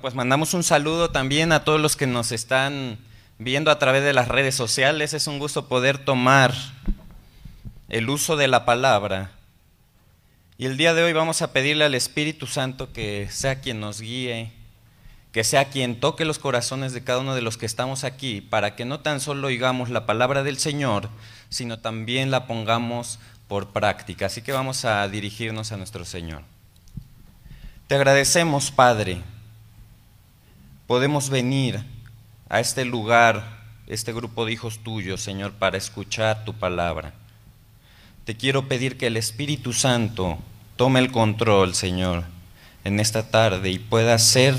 Pues mandamos un saludo también a todos los que nos están viendo a través de las redes sociales. Es un gusto poder tomar el uso de la palabra. Y el día de hoy vamos a pedirle al Espíritu Santo que sea quien nos guíe, que sea quien toque los corazones de cada uno de los que estamos aquí, para que no tan solo oigamos la palabra del Señor, sino también la pongamos por práctica. Así que vamos a dirigirnos a nuestro Señor. Te agradecemos, Padre. Podemos venir a este lugar, este grupo de hijos tuyos, Señor, para escuchar tu palabra. Te quiero pedir que el Espíritu Santo tome el control, Señor, en esta tarde y pueda ser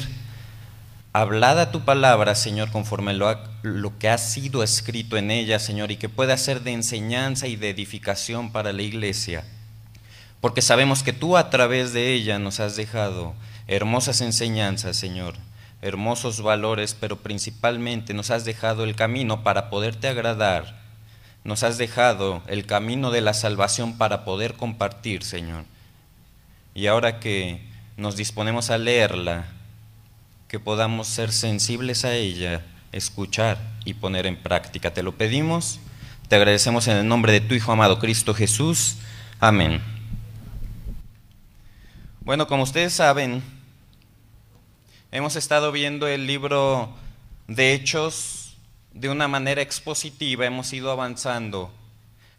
hablada tu palabra, Señor, conforme lo, lo, que ha sido escrito en ella, Señor, y que pueda ser de enseñanza y de edificación para la iglesia porque sabemos que tú a través de ella nos has dejado hermosas enseñanzas, Señor, hermosos valores, pero principalmente nos has dejado el camino para poderte agradar, nos has dejado el camino de la salvación para poder compartir, Señor. Y ahora que nos disponemos a leerla, que podamos ser sensibles a ella, escuchar y poner en práctica. Te lo pedimos, te agradecemos en el nombre de tu Hijo amado Cristo Jesús. Amén. Bueno, como ustedes saben, hemos estado viendo el libro de Hechos de una manera expositiva, hemos ido avanzando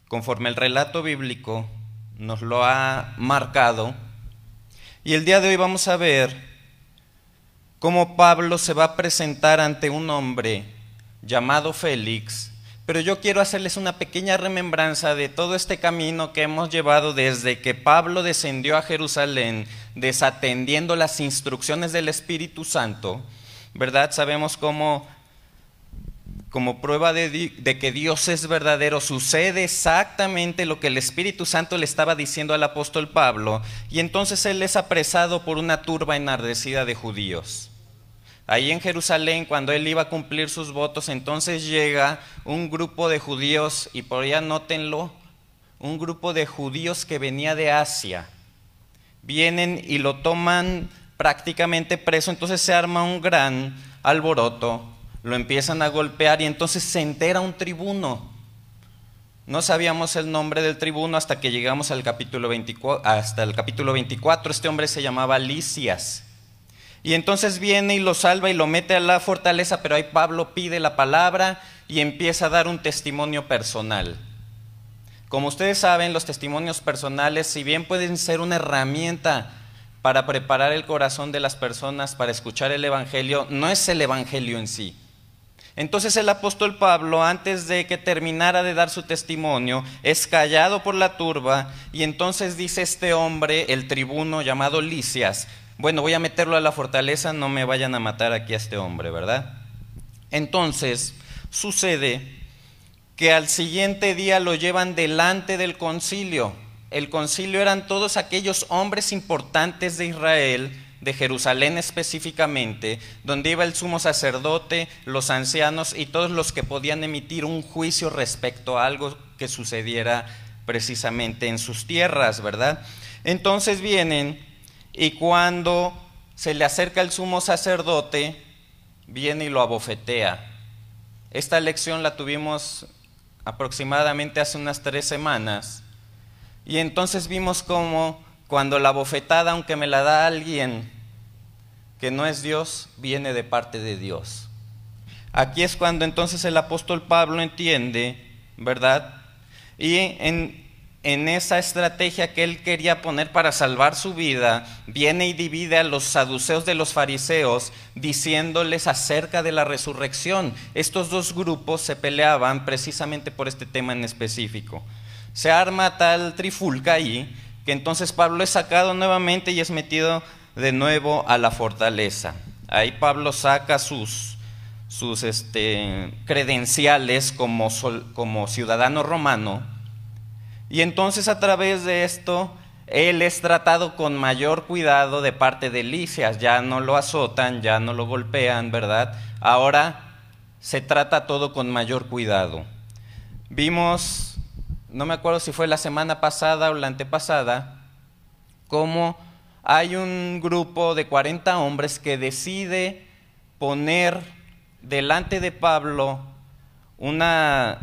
conforme el relato bíblico nos lo ha marcado. Y el día de hoy vamos a ver cómo Pablo se va a presentar ante un hombre llamado Félix, pero yo quiero hacerles una pequeña remembranza de todo este camino que hemos llevado desde que Pablo descendió a Jerusalén, desatendiendo las instrucciones del Espíritu Santo, ¿verdad? Sabemos cómo, como prueba de, de que Dios es verdadero, sucede exactamente lo que el Espíritu Santo le estaba diciendo al apóstol Pablo, y entonces él es apresado por una turba enardecida de judíos. Ahí en Jerusalén, cuando él iba a cumplir sus votos, entonces llega un grupo de judíos, y por allá nótenlo, un grupo de judíos que venía de Asia. Vienen y lo toman prácticamente preso, entonces se arma un gran alboroto, lo empiezan a golpear y entonces se entera un tribuno. No sabíamos el nombre del tribuno hasta que llegamos al capítulo 24, hasta el capítulo 24. Este hombre se llamaba Licias. Y entonces viene y lo salva y lo mete a la fortaleza, pero ahí Pablo pide la palabra y empieza a dar un testimonio personal. Como ustedes saben, los testimonios personales, si bien pueden ser una herramienta para preparar el corazón de las personas para escuchar el Evangelio, no es el Evangelio en sí. Entonces el apóstol Pablo, antes de que terminara de dar su testimonio, es callado por la turba y entonces dice este hombre, el tribuno llamado Licias, bueno, voy a meterlo a la fortaleza, no me vayan a matar aquí a este hombre, ¿verdad? Entonces, sucede que al siguiente día lo llevan delante del concilio. El concilio eran todos aquellos hombres importantes de Israel, de Jerusalén específicamente, donde iba el sumo sacerdote, los ancianos y todos los que podían emitir un juicio respecto a algo que sucediera precisamente en sus tierras, ¿verdad? Entonces vienen y cuando se le acerca el sumo sacerdote, viene y lo abofetea. Esta lección la tuvimos aproximadamente hace unas tres semanas. Y entonces vimos cómo cuando la bofetada, aunque me la da alguien que no es Dios, viene de parte de Dios. Aquí es cuando entonces el apóstol Pablo entiende, ¿verdad? Y en, en esa estrategia que él quería poner para salvar su vida, viene y divide a los saduceos de los fariseos diciéndoles acerca de la resurrección. Estos dos grupos se peleaban precisamente por este tema en específico. Se arma tal trifulca ahí que entonces Pablo es sacado nuevamente y es metido de nuevo a la fortaleza. Ahí Pablo saca sus, sus este, credenciales como, como ciudadano romano y entonces a través de esto, él es tratado con mayor cuidado de parte de Licias. Ya no lo azotan, ya no lo golpean, ¿verdad? Ahora se trata todo con mayor cuidado. Vimos, no me acuerdo si fue la semana pasada o la antepasada, cómo hay un grupo de 40 hombres que decide poner delante de Pablo una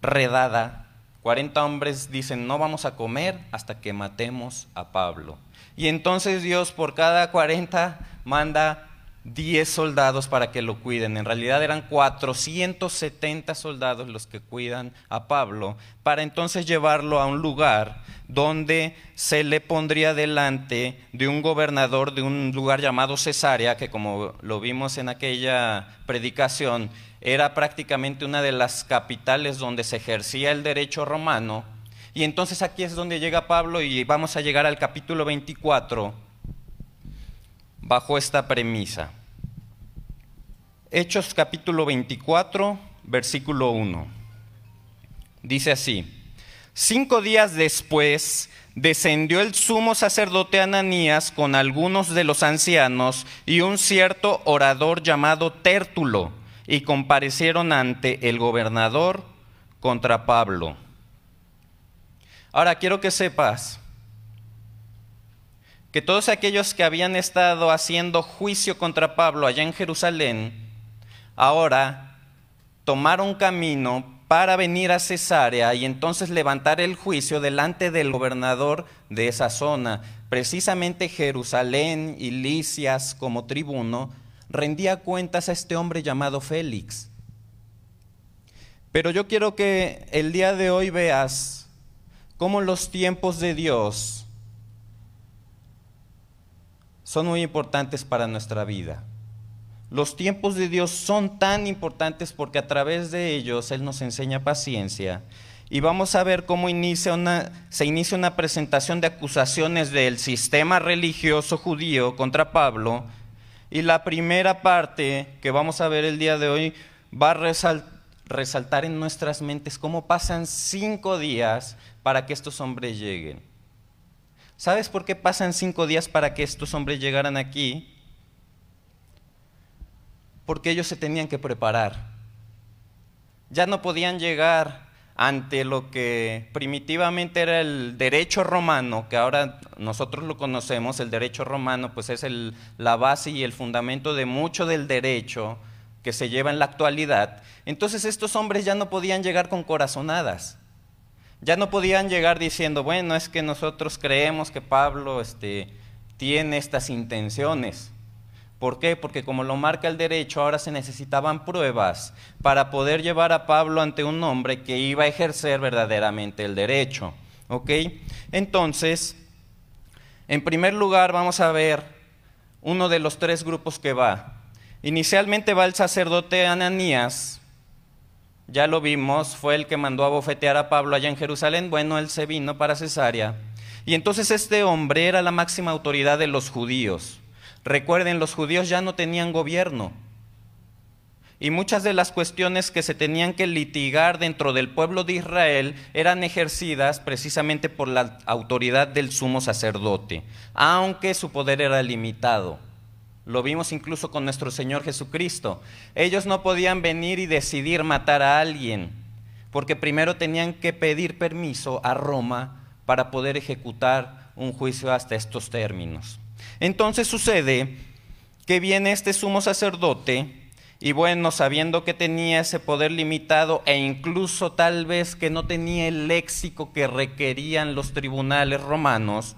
redada. 40 hombres dicen, no vamos a comer hasta que matemos a Pablo. Y entonces Dios por cada 40 manda 10 soldados para que lo cuiden. En realidad eran 470 soldados los que cuidan a Pablo, para entonces llevarlo a un lugar donde se le pondría delante de un gobernador de un lugar llamado Cesarea, que como lo vimos en aquella predicación, era prácticamente una de las capitales donde se ejercía el derecho romano. Y entonces aquí es donde llega Pablo y vamos a llegar al capítulo 24 bajo esta premisa. Hechos capítulo 24, versículo 1. Dice así, cinco días después descendió el sumo sacerdote Ananías con algunos de los ancianos y un cierto orador llamado Tértulo, y comparecieron ante el gobernador contra Pablo. Ahora quiero que sepas que todos aquellos que habían estado haciendo juicio contra Pablo allá en Jerusalén, ahora tomaron camino para venir a Cesarea y entonces levantar el juicio delante del gobernador de esa zona. Precisamente Jerusalén y Licias como tribuno rendía cuentas a este hombre llamado Félix. Pero yo quiero que el día de hoy veas cómo los tiempos de Dios son muy importantes para nuestra vida. Los tiempos de Dios son tan importantes porque a través de ellos Él nos enseña paciencia. Y vamos a ver cómo se inicia una presentación de acusaciones del sistema religioso judío contra Pablo. Y la primera parte que vamos a ver el día de hoy va a resaltar en nuestras mentes cómo pasan cinco días para que estos hombres lleguen. ¿Sabes por qué pasan cinco días para que estos hombres llegaran aquí? Porque ellos se tenían que preparar. Ya no podían llegar ante lo que primitivamente era el derecho romano, que ahora nosotros lo conocemos, el derecho romano pues es la base y el fundamento de mucho del derecho que se lleva en la actualidad. Entonces estos hombres ya no podían llegar con corazonadas. Ya no podían llegar diciendo, bueno, es que nosotros creemos que Pablo este, tiene estas intenciones. ¿Por qué? Porque como lo marca el derecho, ahora se necesitaban pruebas para poder llevar a Pablo ante un hombre que iba a ejercer verdaderamente el derecho. ¿Ok? Entonces, en primer lugar vamos a ver uno de los tres grupos que va. Inicialmente va el sacerdote Ananías, ya lo vimos, fue el que mandó a bofetear a Pablo allá en Jerusalén. Bueno, él se vino para Cesarea. Y entonces este hombre era la máxima autoridad de los judíos. Recuerden, los judíos ya no tenían gobierno. Y muchas de las cuestiones que se tenían que litigar dentro del pueblo de Israel eran ejercidas precisamente por la autoridad del sumo sacerdote, aunque su poder era limitado. Lo vimos incluso con nuestro Señor Jesucristo. Ellos no podían venir y decidir matar a alguien, porque primero tenían que pedir permiso a Roma para poder ejecutar un juicio hasta estos términos. Entonces sucede que viene este sumo sacerdote y bueno, sabiendo que tenía ese poder limitado e incluso tal vez que no tenía el léxico que requerían los tribunales romanos,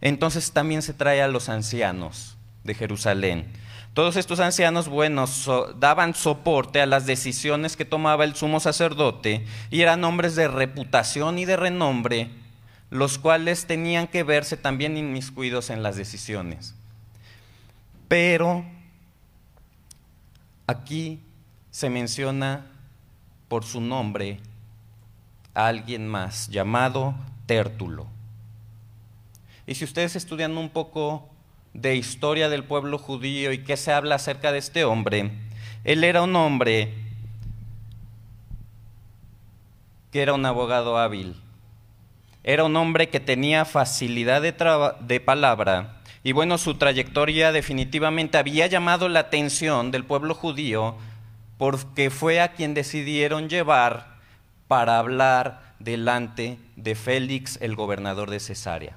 entonces también se trae a los ancianos de Jerusalén. Todos estos ancianos buenos daban soporte a las decisiones que tomaba el sumo sacerdote y eran hombres de reputación y de renombre, los cuales tenían que verse también inmiscuidos en las decisiones. Pero aquí se menciona por su nombre a alguien más llamado Tértulo. Y si ustedes estudian un poco de historia del pueblo judío y qué se habla acerca de este hombre. Él era un hombre que era un abogado hábil. Era un hombre que tenía facilidad de, de palabra y bueno, su trayectoria definitivamente había llamado la atención del pueblo judío porque fue a quien decidieron llevar para hablar delante de Félix, el gobernador de Cesarea.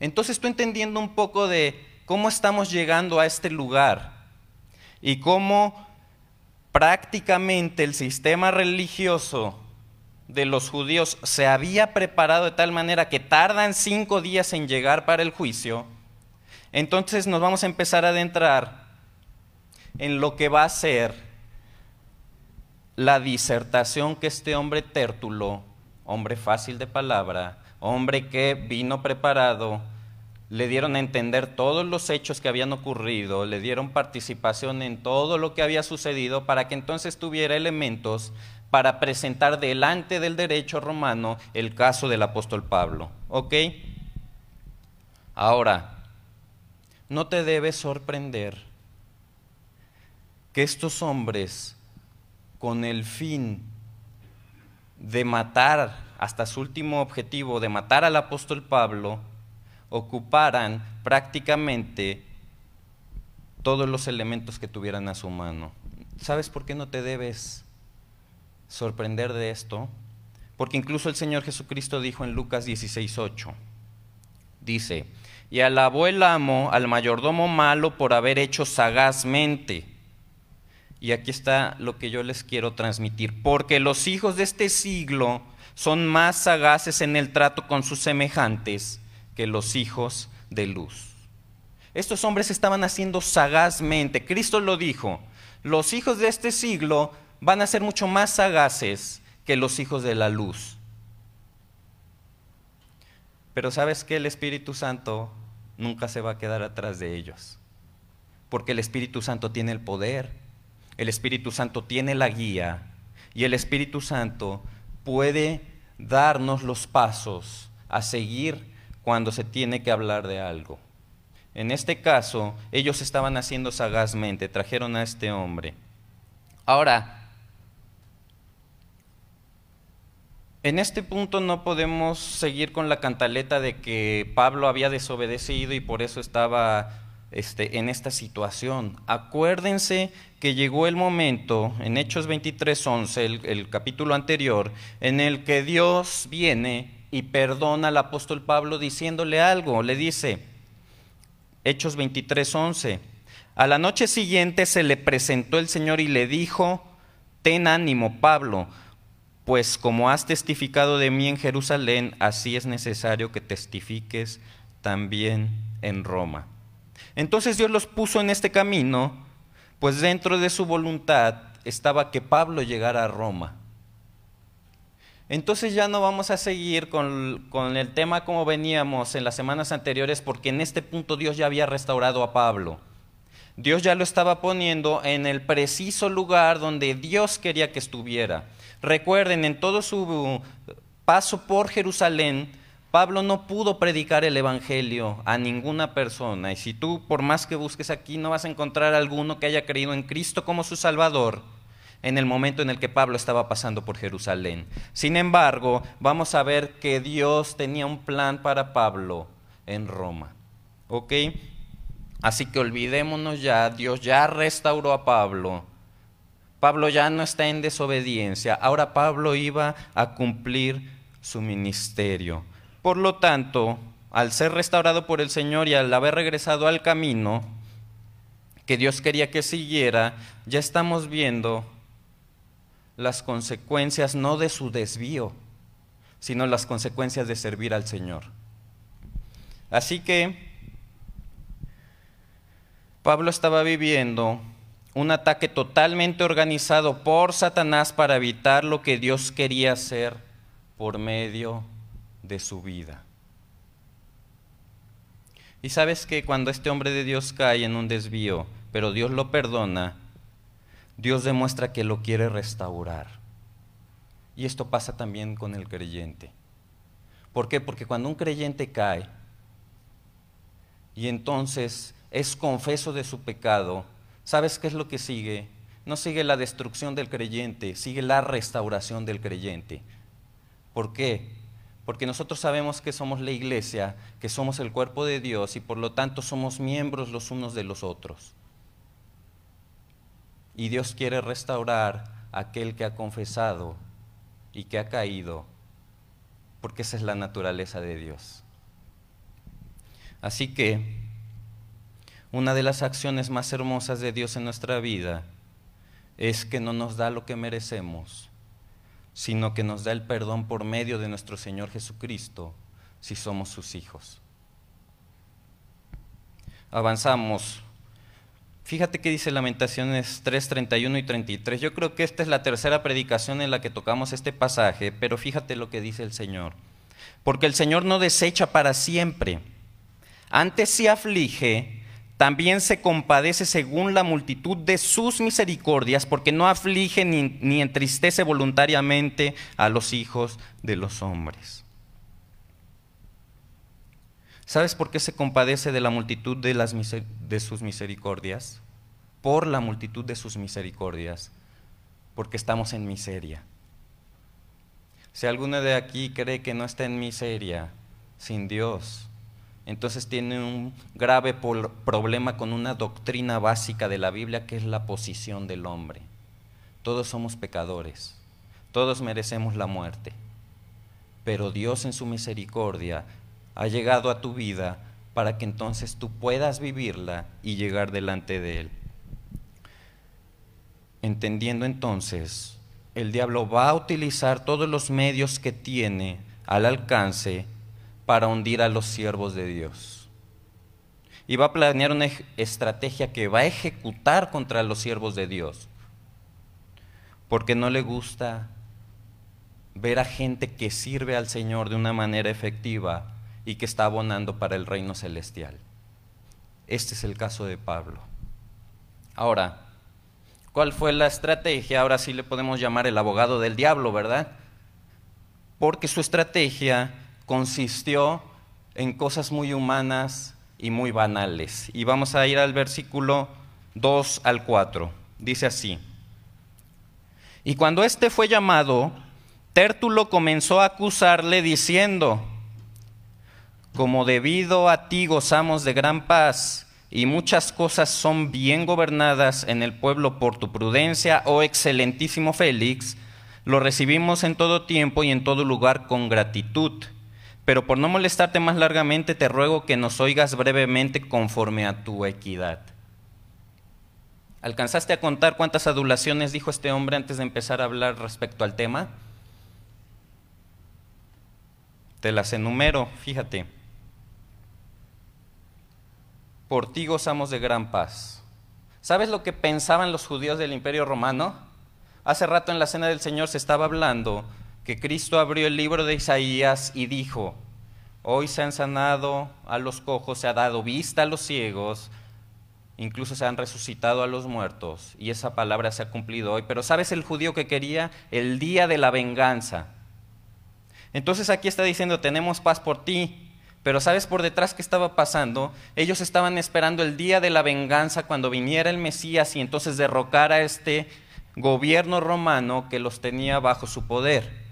Entonces tú entendiendo un poco de cómo estamos llegando a este lugar y cómo prácticamente el sistema religioso de los judíos se había preparado de tal manera que tardan cinco días en llegar para el juicio, entonces nos vamos a empezar a adentrar en lo que va a ser la disertación que este hombre tértulo, hombre fácil de palabra, hombre que vino preparado, le dieron a entender todos los hechos que habían ocurrido, le dieron participación en todo lo que había sucedido para que entonces tuviera elementos para presentar delante del derecho romano el caso del apóstol Pablo. ¿Ok? Ahora, no te debe sorprender que estos hombres, con el fin de matar hasta su último objetivo, de matar al apóstol Pablo, ocuparan prácticamente todos los elementos que tuvieran a su mano. ¿Sabes por qué no te debes sorprender de esto? Porque incluso el Señor Jesucristo dijo en Lucas 16:8, dice, y alabó el amo al mayordomo malo por haber hecho sagazmente. Y aquí está lo que yo les quiero transmitir, porque los hijos de este siglo son más sagaces en el trato con sus semejantes que los hijos de luz. Estos hombres estaban haciendo sagazmente. Cristo lo dijo, los hijos de este siglo van a ser mucho más sagaces que los hijos de la luz. Pero sabes que el Espíritu Santo nunca se va a quedar atrás de ellos. Porque el Espíritu Santo tiene el poder, el Espíritu Santo tiene la guía y el Espíritu Santo puede darnos los pasos a seguir cuando se tiene que hablar de algo. En este caso, ellos estaban haciendo sagazmente, trajeron a este hombre. Ahora, en este punto no podemos seguir con la cantaleta de que Pablo había desobedecido y por eso estaba este, en esta situación. Acuérdense que llegó el momento, en Hechos 23.11, el, el capítulo anterior, en el que Dios viene y perdona al apóstol Pablo diciéndole algo. Le dice, Hechos 23:11, a la noche siguiente se le presentó el Señor y le dijo, ten ánimo, Pablo, pues como has testificado de mí en Jerusalén, así es necesario que testifiques también en Roma. Entonces Dios los puso en este camino, pues dentro de su voluntad estaba que Pablo llegara a Roma. Entonces ya no vamos a seguir con, el tema como veníamos en las semanas anteriores, porque en este punto Dios ya había restaurado a Pablo. Dios ya lo estaba poniendo en el preciso lugar donde Dios quería que estuviera. Recuerden, en todo su paso por Jerusalén, Pablo no pudo predicar el Evangelio a ninguna persona. Y si tú, por más que busques aquí, no vas a encontrar alguno que haya creído en Cristo como su Salvador, en el momento en el que Pablo estaba pasando por Jerusalén. Sin embargo, vamos a ver que Dios tenía un plan para Pablo en Roma. ¿Ok? Así que olvidémonos ya, Dios ya restauró a Pablo. Pablo ya no está en desobediencia. Ahora Pablo iba a cumplir su ministerio. Por lo tanto, al ser restaurado por el Señor y al haber regresado al camino que Dios quería que siguiera, ya estamos viendo las consecuencias no de su desvío, sino las consecuencias de servir al Señor. Así que Pablo estaba viviendo un ataque totalmente organizado por Satanás para evitar lo que Dios quería hacer por medio de su vida. Y sabes que cuando este hombre de Dios cae en un desvío, pero Dios lo perdona, Dios demuestra que lo quiere restaurar. Y esto pasa también con el creyente. ¿Por qué? Porque cuando un creyente cae y entonces es confeso de su pecado, ¿sabes qué es lo que sigue? No sigue la destrucción del creyente, sigue la restauración del creyente. ¿Por qué? Porque nosotros sabemos que somos la iglesia, que somos el cuerpo de Dios y por lo tanto somos miembros los unos de los otros. Y Dios quiere restaurar a aquel que ha confesado y que ha caído, porque esa es la naturaleza de Dios. Así que una de las acciones más hermosas de Dios en nuestra vida es que no nos da lo que merecemos, sino que nos da el perdón por medio de nuestro Señor Jesucristo si somos sus hijos. Avanzamos. Fíjate que dice Lamentaciones 3, 31 y 33. Yo creo que esta es la tercera predicación en la que tocamos este pasaje, pero fíjate lo que dice el Señor. Porque el Señor no desecha para siempre, antes se aflige, también se compadece según la multitud de sus misericordias, porque no aflige ni, ni entristece voluntariamente a los hijos de los hombres. ¿Sabes por qué se compadece de la multitud de, las de sus misericordias? Por la multitud de sus misericordias, porque estamos en miseria. Si alguno de aquí cree que no está en miseria, sin Dios, entonces tiene un grave problema con una doctrina básica de la Biblia que es la posición del hombre. Todos somos pecadores, todos merecemos la muerte, pero Dios en su misericordia ha llegado a tu vida para que entonces tú puedas vivirla y llegar delante de Él. Entendiendo entonces, el diablo va a utilizar todos los medios que tiene al alcance para hundir a los siervos de Dios. Y va a planear una estrategia que va a ejecutar contra los siervos de Dios. Porque no le gusta ver a gente que sirve al Señor de una manera efectiva y que está abonando para el reino celestial. Este es el caso de Pablo. Ahora, ¿cuál fue la estrategia? Ahora sí le podemos llamar el abogado del diablo, ¿verdad? Porque su estrategia consistió en cosas muy humanas y muy banales. Y vamos a ir al versículo 2 al 4. Dice así. Y cuando éste fue llamado, Tértulo comenzó a acusarle diciendo, como debido a ti gozamos de gran paz y muchas cosas son bien gobernadas en el pueblo por tu prudencia, oh excelentísimo Félix, lo recibimos en todo tiempo y en todo lugar con gratitud. Pero por no molestarte más largamente, te ruego que nos oigas brevemente conforme a tu equidad. ¿Alcanzaste a contar cuántas adulaciones dijo este hombre antes de empezar a hablar respecto al tema? Te las enumero, fíjate por ti gozamos de gran paz. ¿Sabes lo que pensaban los judíos del imperio romano? Hace rato en la cena del Señor se estaba hablando que Cristo abrió el libro de Isaías y dijo, hoy se han sanado a los cojos, se ha dado vista a los ciegos, incluso se han resucitado a los muertos, y esa palabra se ha cumplido hoy. Pero ¿sabes el judío que quería? El día de la venganza. Entonces aquí está diciendo, tenemos paz por ti, pero ¿sabes por detrás qué estaba pasando? Ellos estaban esperando el día de la venganza cuando viniera el Mesías y entonces derrocara a este gobierno romano que los tenía bajo su poder.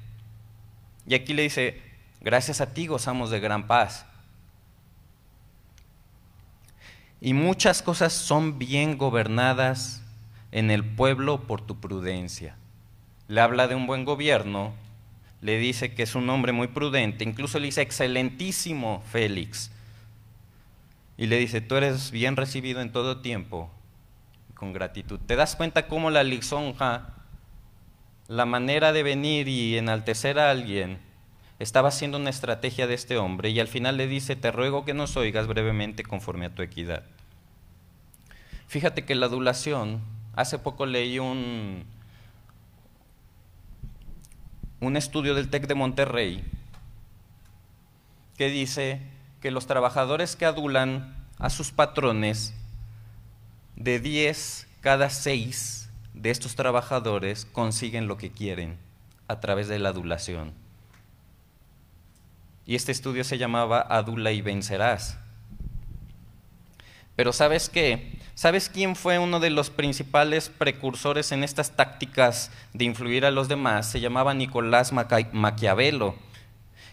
Y aquí le dice, gracias a ti gozamos de gran paz. Y muchas cosas son bien gobernadas en el pueblo por tu prudencia. Le habla de un buen gobierno le dice que es un hombre muy prudente, incluso le dice excelentísimo Félix. Y le dice, tú eres bien recibido en todo tiempo, con gratitud. ¿Te das cuenta cómo la lisonja, la manera de venir y enaltecer a alguien, estaba haciendo una estrategia de este hombre? Y al final le dice, te ruego que nos oigas brevemente conforme a tu equidad. Fíjate que la adulación, hace poco leí un, un estudio del TEC de Monterrey que dice que los trabajadores que adulan a sus patrones, de 10 cada 6 de estos trabajadores consiguen lo que quieren a través de la adulación. Y este estudio se llamaba Adula y vencerás. Pero ¿sabes qué? ¿Sabes quién fue uno de los principales precursores en estas tácticas de influir a los demás? Se llamaba Nicolás Maquiavelo.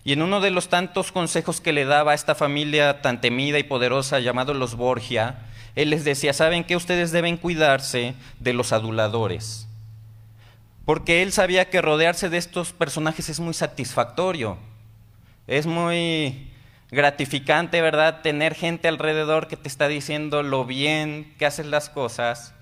Y en uno de los tantos consejos que le daba a esta familia tan temida y poderosa llamado los Borgia, él les decía, ¿saben que ustedes deben cuidarse de los aduladores? Porque él sabía que rodearse de estos personajes es muy satisfactorio, es muy gratificante, ¿verdad? Tener gente alrededor que te está diciendo lo bien que haces las cosas,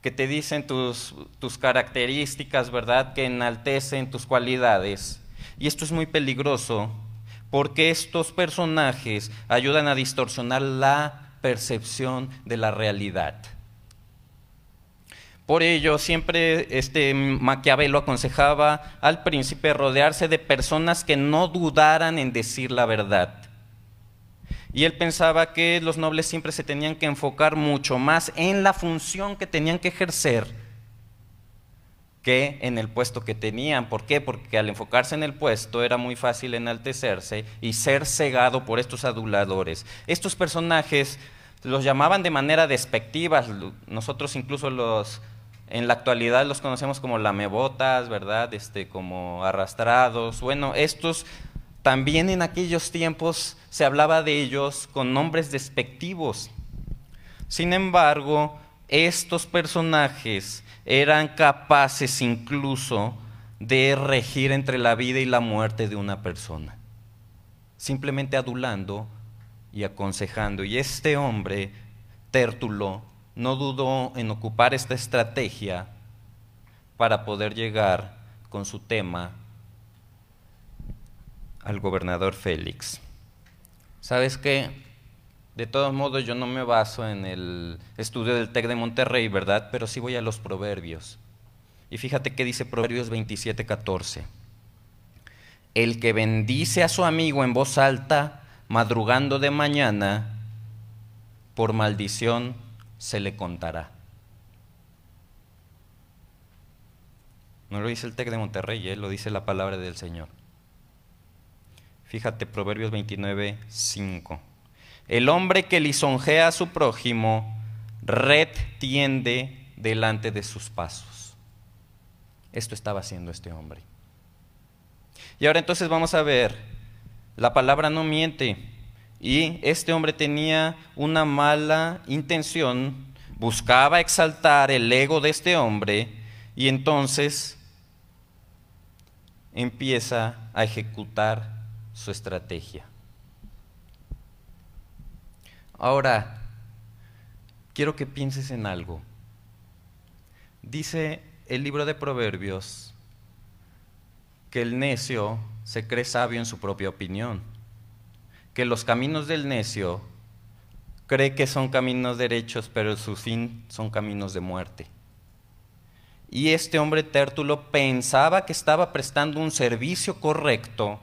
que te dicen tus, tus características, ¿verdad? Que enaltecen tus cualidades. Y esto es muy peligroso porque estos personajes ayudan a distorsionar la percepción de la realidad. Por ello, siempre este Maquiavelo aconsejaba al príncipe rodearse de personas que no dudaran en decir la verdad. Y él pensaba que los nobles siempre se tenían que enfocar mucho más en la función que tenían que ejercer que en el puesto que tenían. ¿Por qué? Porque al enfocarse en el puesto era muy fácil enaltecerse y ser cegado por estos aduladores. Estos personajes los llamaban de manera despectiva, nosotros incluso los en la actualidad los conocemos como lamebotas, ¿verdad? Este, como arrastrados. Bueno, estos también en aquellos tiempos se hablaba de ellos con nombres despectivos. Sin embargo, estos personajes eran capaces incluso de regir entre la vida y la muerte de una persona, simplemente adulando y aconsejando. Y este hombre, Tértulo, no dudó en ocupar esta estrategia para poder llegar con su tema al gobernador Félix. ¿Sabes qué? De todos modos, yo no me baso en el estudio del TEC de Monterrey, ¿verdad? Pero sí voy a los proverbios. Y fíjate qué dice Proverbios 27, 14. El que bendice a su amigo en voz alta, madrugando de mañana, por maldición se le contará. No lo dice el TEC de Monterrey, ¿eh? lo dice la palabra del Señor. Fíjate, Proverbios 29, 5. El hombre que lisonjea a su prójimo, red tiende delante de sus pasos. Esto estaba haciendo este hombre. Y ahora entonces vamos a ver, la palabra no miente. Y este hombre tenía una mala intención, buscaba exaltar el ego de este hombre y entonces empieza a ejecutar su estrategia. Ahora, quiero que pienses en algo. Dice el libro de Proverbios que el necio se cree sabio en su propia opinión, que los caminos del necio cree que son caminos derechos, pero su fin son caminos de muerte. Y este hombre tértulo pensaba que estaba prestando un servicio correcto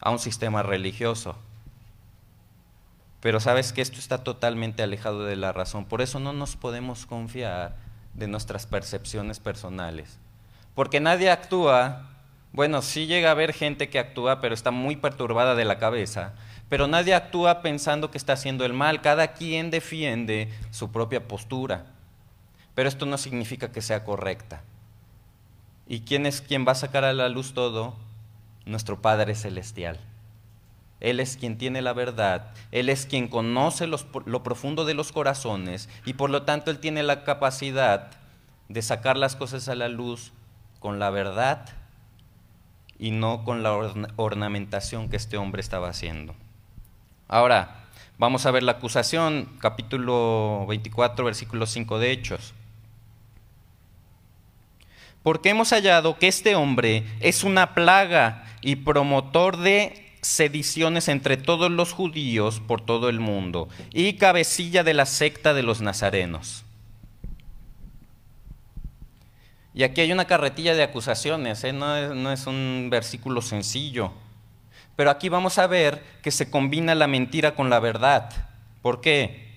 a un sistema religioso. Pero sabes que esto está totalmente alejado de la razón. Por eso no nos podemos confiar de nuestras percepciones personales. Porque nadie actúa, bueno, sí llega a haber gente que actúa, pero está muy perturbada de la cabeza. Pero nadie actúa pensando que está haciendo el mal. Cada quien defiende su propia postura. Pero esto no significa que sea correcta. ¿Y quién es quien va a sacar a la luz todo? Nuestro Padre Celestial. Él es quien tiene la verdad, Él es quien conoce lo profundo de los corazones y por lo tanto Él tiene la capacidad de sacar las cosas a la luz con la verdad y no con la ornamentación que este hombre estaba haciendo. Ahora, vamos a ver la acusación, capítulo 24, versículo 5 de Hechos. Porque hemos hallado que este hombre es una plaga y promotor de sediciones entre todos los judíos por todo el mundo y cabecilla de la secta de los nazarenos. Y aquí hay una carretilla de acusaciones, ¿eh? no, es, no es un versículo sencillo. Pero aquí vamos a ver que se combina la mentira con la verdad. ¿Por qué?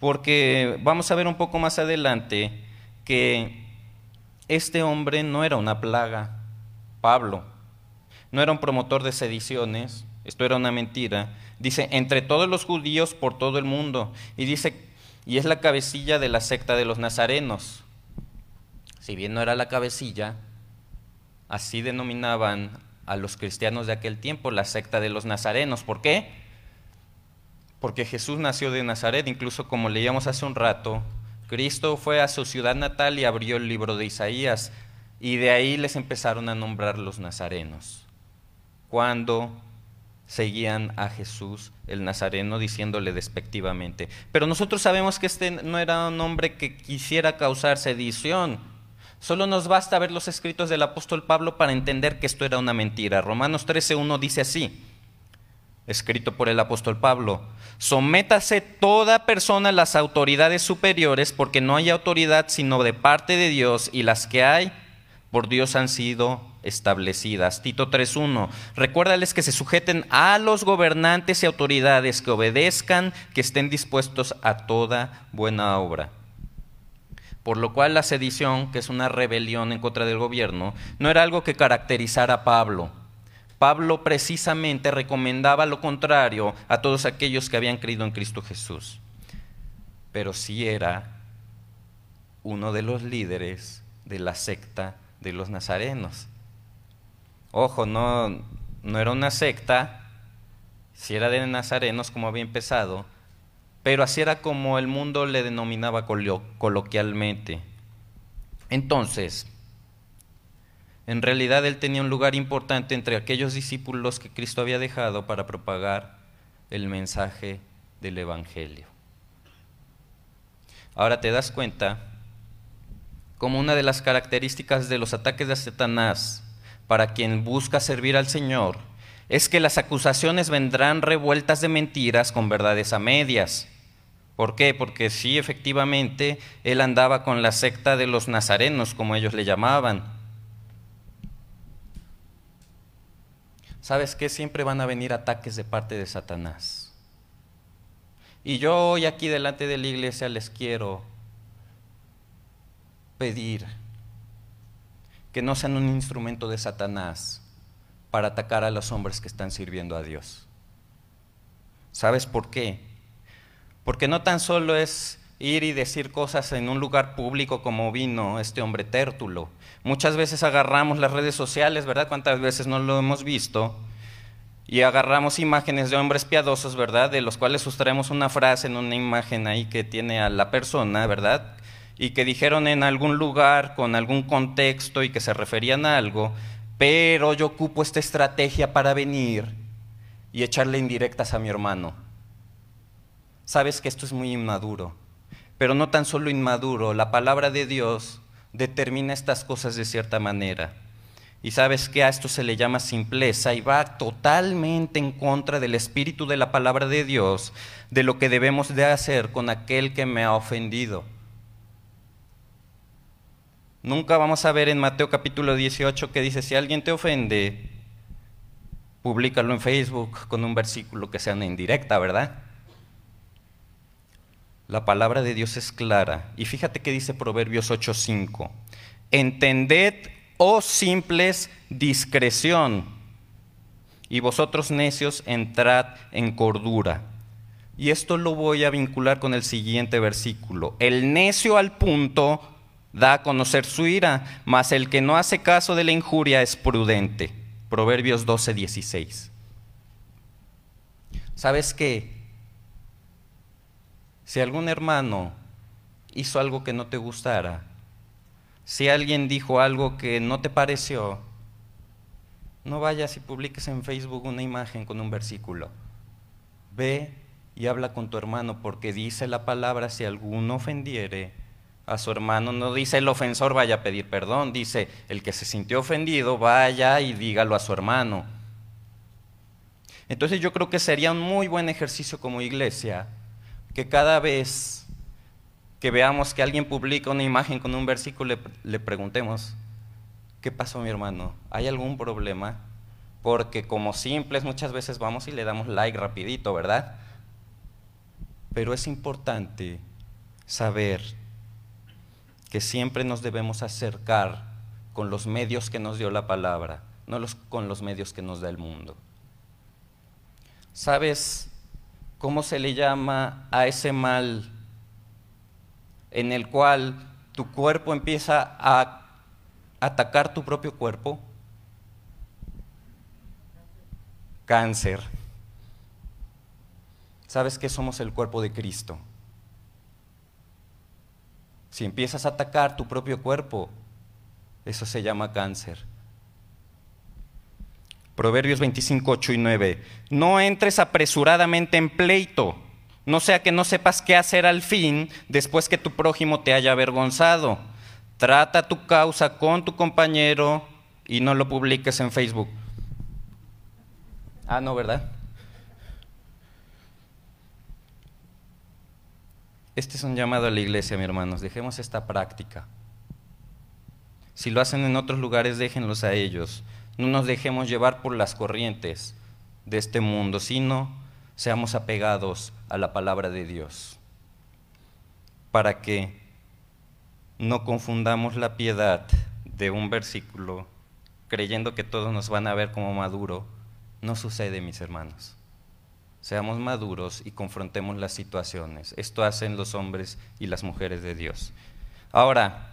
Porque vamos a ver un poco más adelante que este hombre no era una plaga, Pablo, no era un promotor de sediciones, esto era una mentira. Dice, entre todos los judíos por todo el mundo. Y dice, y es la cabecilla de la secta de los nazarenos. Si bien no era la cabecilla, así denominaban a los cristianos de aquel tiempo, la secta de los nazarenos. ¿Por qué? Porque Jesús nació de Nazaret, incluso como leíamos hace un rato, Cristo fue a su ciudad natal y abrió el libro de Isaías, y de ahí les empezaron a nombrar los nazarenos. cuando seguían a Jesús el Nazareno diciéndole despectivamente. Pero nosotros sabemos que este no era un hombre que quisiera causar sedición. Solo nos basta ver los escritos del apóstol Pablo para entender que esto era una mentira. Romanos 13.1 dice así, escrito por el apóstol Pablo, sométase toda persona a las autoridades superiores porque no hay autoridad sino de parte de Dios y las que hay por Dios han sido establecidas. Tito 3.1. Recuérdales que se sujeten a los gobernantes y autoridades, que obedezcan, que estén dispuestos a toda buena obra. Por lo cual la sedición, que es una rebelión en contra del gobierno, no era algo que caracterizara a Pablo. Pablo precisamente recomendaba lo contrario a todos aquellos que habían creído en Cristo Jesús. Pero sí era uno de los líderes de la secta de los nazarenos. Ojo, no, no era una secta, si era de nazarenos como había empezado, pero así era como el mundo le denominaba coloquialmente. Entonces, en realidad él tenía un lugar importante entre aquellos discípulos que Cristo había dejado para propagar el mensaje del Evangelio. Ahora te das cuenta como una de las características de los ataques de Satanás para quien busca servir al Señor es que las acusaciones vendrán revueltas de mentiras con verdades a medias. ¿Por qué? Porque sí, efectivamente, él andaba con la secta de los nazarenos, como ellos le llamaban. ¿Sabes qué? Siempre van a venir ataques de parte de Satanás. Y yo hoy aquí delante de la iglesia les quiero pedir que no sean un instrumento de Satanás para atacar a los hombres que están sirviendo a Dios. ¿Sabes por qué? Porque no tan solo es ir y decir cosas en un lugar público como vino este hombre tértulo. Muchas veces agarramos las redes sociales, ¿verdad? ¿Cuántas veces no lo hemos visto? Y agarramos imágenes de hombres piadosos, ¿verdad? De los cuales sustraemos una frase en una imagen ahí que tiene a la persona, ¿verdad? Y que dijeron en algún lugar con algún contexto y que se referían a algo, pero yo ocupo esta estrategia para venir y echarle indirectas a mi hermano. Sabes que esto es muy inmaduro, pero no tan solo inmaduro, la palabra de Dios determina estas cosas de cierta manera. Y sabes que a esto se le llama simpleza y va totalmente en contra del espíritu de la palabra de Dios, de lo que debemos de hacer con aquel que me ha ofendido. Nunca vamos a ver en Mateo capítulo 18 que dice, si alguien te ofende, públicalo en Facebook con un versículo que sea una indirecta, ¿verdad? La palabra de Dios es clara. Y fíjate que dice Proverbios 8:5. Entended, oh simples, discreción, y vosotros necios entrad en cordura. Y esto lo voy a vincular con el siguiente versículo. El necio al punto da a conocer su ira, mas el que no hace caso de la injuria es prudente. Proverbios 12, 16. ¿Sabes qué? Si algún hermano hizo algo que no te gustara, si alguien dijo algo que no te pareció, no vayas y publiques en Facebook una imagen con un versículo. Ve y habla con tu hermano porque dice la palabra, si alguno ofendiere, a su hermano, no dice el ofensor vaya a pedir perdón, dice el que se sintió ofendido vaya y dígalo a su hermano. Entonces yo creo que sería un muy buen ejercicio como iglesia que cada vez que veamos que alguien publica una imagen con un versículo le, le preguntemos, ¿qué pasó mi hermano? ¿Hay algún problema? Porque como simples muchas veces vamos y le damos like rapidito, ¿verdad? Pero es importante saber que siempre nos debemos acercar con los medios que nos dio la palabra, no con los medios que nos da el mundo. ¿Sabes cómo se le llama a ese mal en el cual tu cuerpo empieza a atacar tu propio cuerpo? Cáncer. ¿Sabes que somos el cuerpo de Cristo? Si empiezas a atacar tu propio cuerpo, eso se llama cáncer. Proverbios 25, 8 y 9. No entres apresuradamente en pleito, no sea que no sepas qué hacer al fin después que tu prójimo te haya avergonzado. Trata tu causa con tu compañero y no lo publiques en Facebook. Ah, no, ¿verdad? Este es un llamado a la iglesia, mi hermanos. Dejemos esta práctica. Si lo hacen en otros lugares, déjenlos a ellos. No nos dejemos llevar por las corrientes de este mundo, sino seamos apegados a la palabra de Dios. Para que no confundamos la piedad de un versículo creyendo que todos nos van a ver como maduro. No sucede, mis hermanos. Seamos maduros y confrontemos las situaciones. Esto hacen los hombres y las mujeres de Dios. Ahora,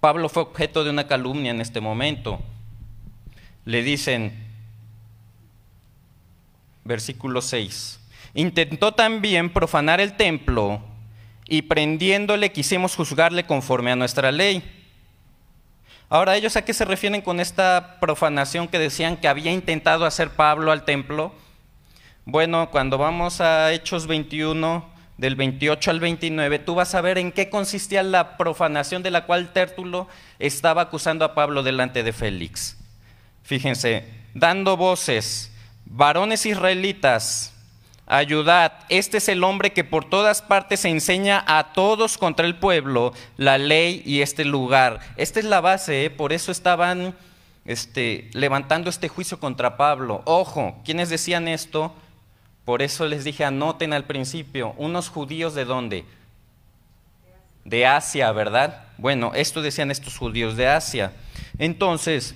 Pablo fue objeto de una calumnia en este momento. Le dicen, versículo 6, intentó también profanar el templo y prendiéndole quisimos juzgarle conforme a nuestra ley. Ahora, ¿ellos a qué se refieren con esta profanación que decían que había intentado hacer Pablo al templo? Bueno, cuando vamos a Hechos 21, del 28 al 29, tú vas a ver en qué consistía la profanación de la cual Tértulo estaba acusando a Pablo delante de Félix. Fíjense, dando voces, varones israelitas, ayudad, este es el hombre que por todas partes enseña a todos contra el pueblo la ley y este lugar. Esta es la base, ¿eh? por eso estaban este, levantando este juicio contra Pablo. Ojo, ¿quiénes decían esto? Por eso les dije, anoten al principio, unos judíos de dónde? De Asia, ¿verdad? Bueno, esto decían estos judíos de Asia. Entonces,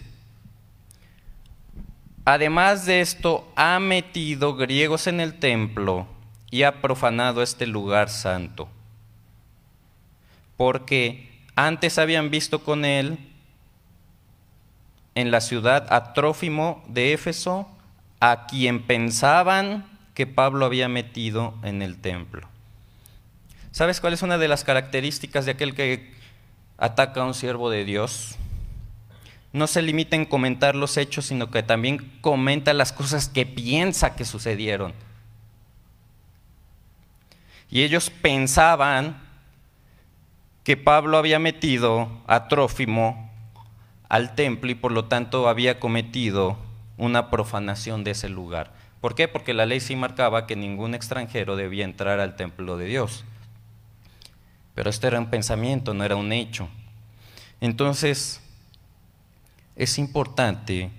además de esto, ha metido griegos en el templo y ha profanado este lugar santo. Porque antes habían visto con él en la ciudad a Trófimo de Éfeso, a quien pensaban que Pablo había metido en el templo. ¿Sabes cuál es una de las características de aquel que ataca a un siervo de Dios? No se limita en comentar los hechos, sino que también comenta las cosas que piensa que sucedieron. Y ellos pensaban que Pablo había metido a Trófimo al templo y por lo tanto había cometido una profanación de ese lugar. ¿Por qué? Porque la ley sí marcaba que ningún extranjero debía entrar al templo de Dios. Pero esto era un pensamiento, no era un hecho. Entonces, es importante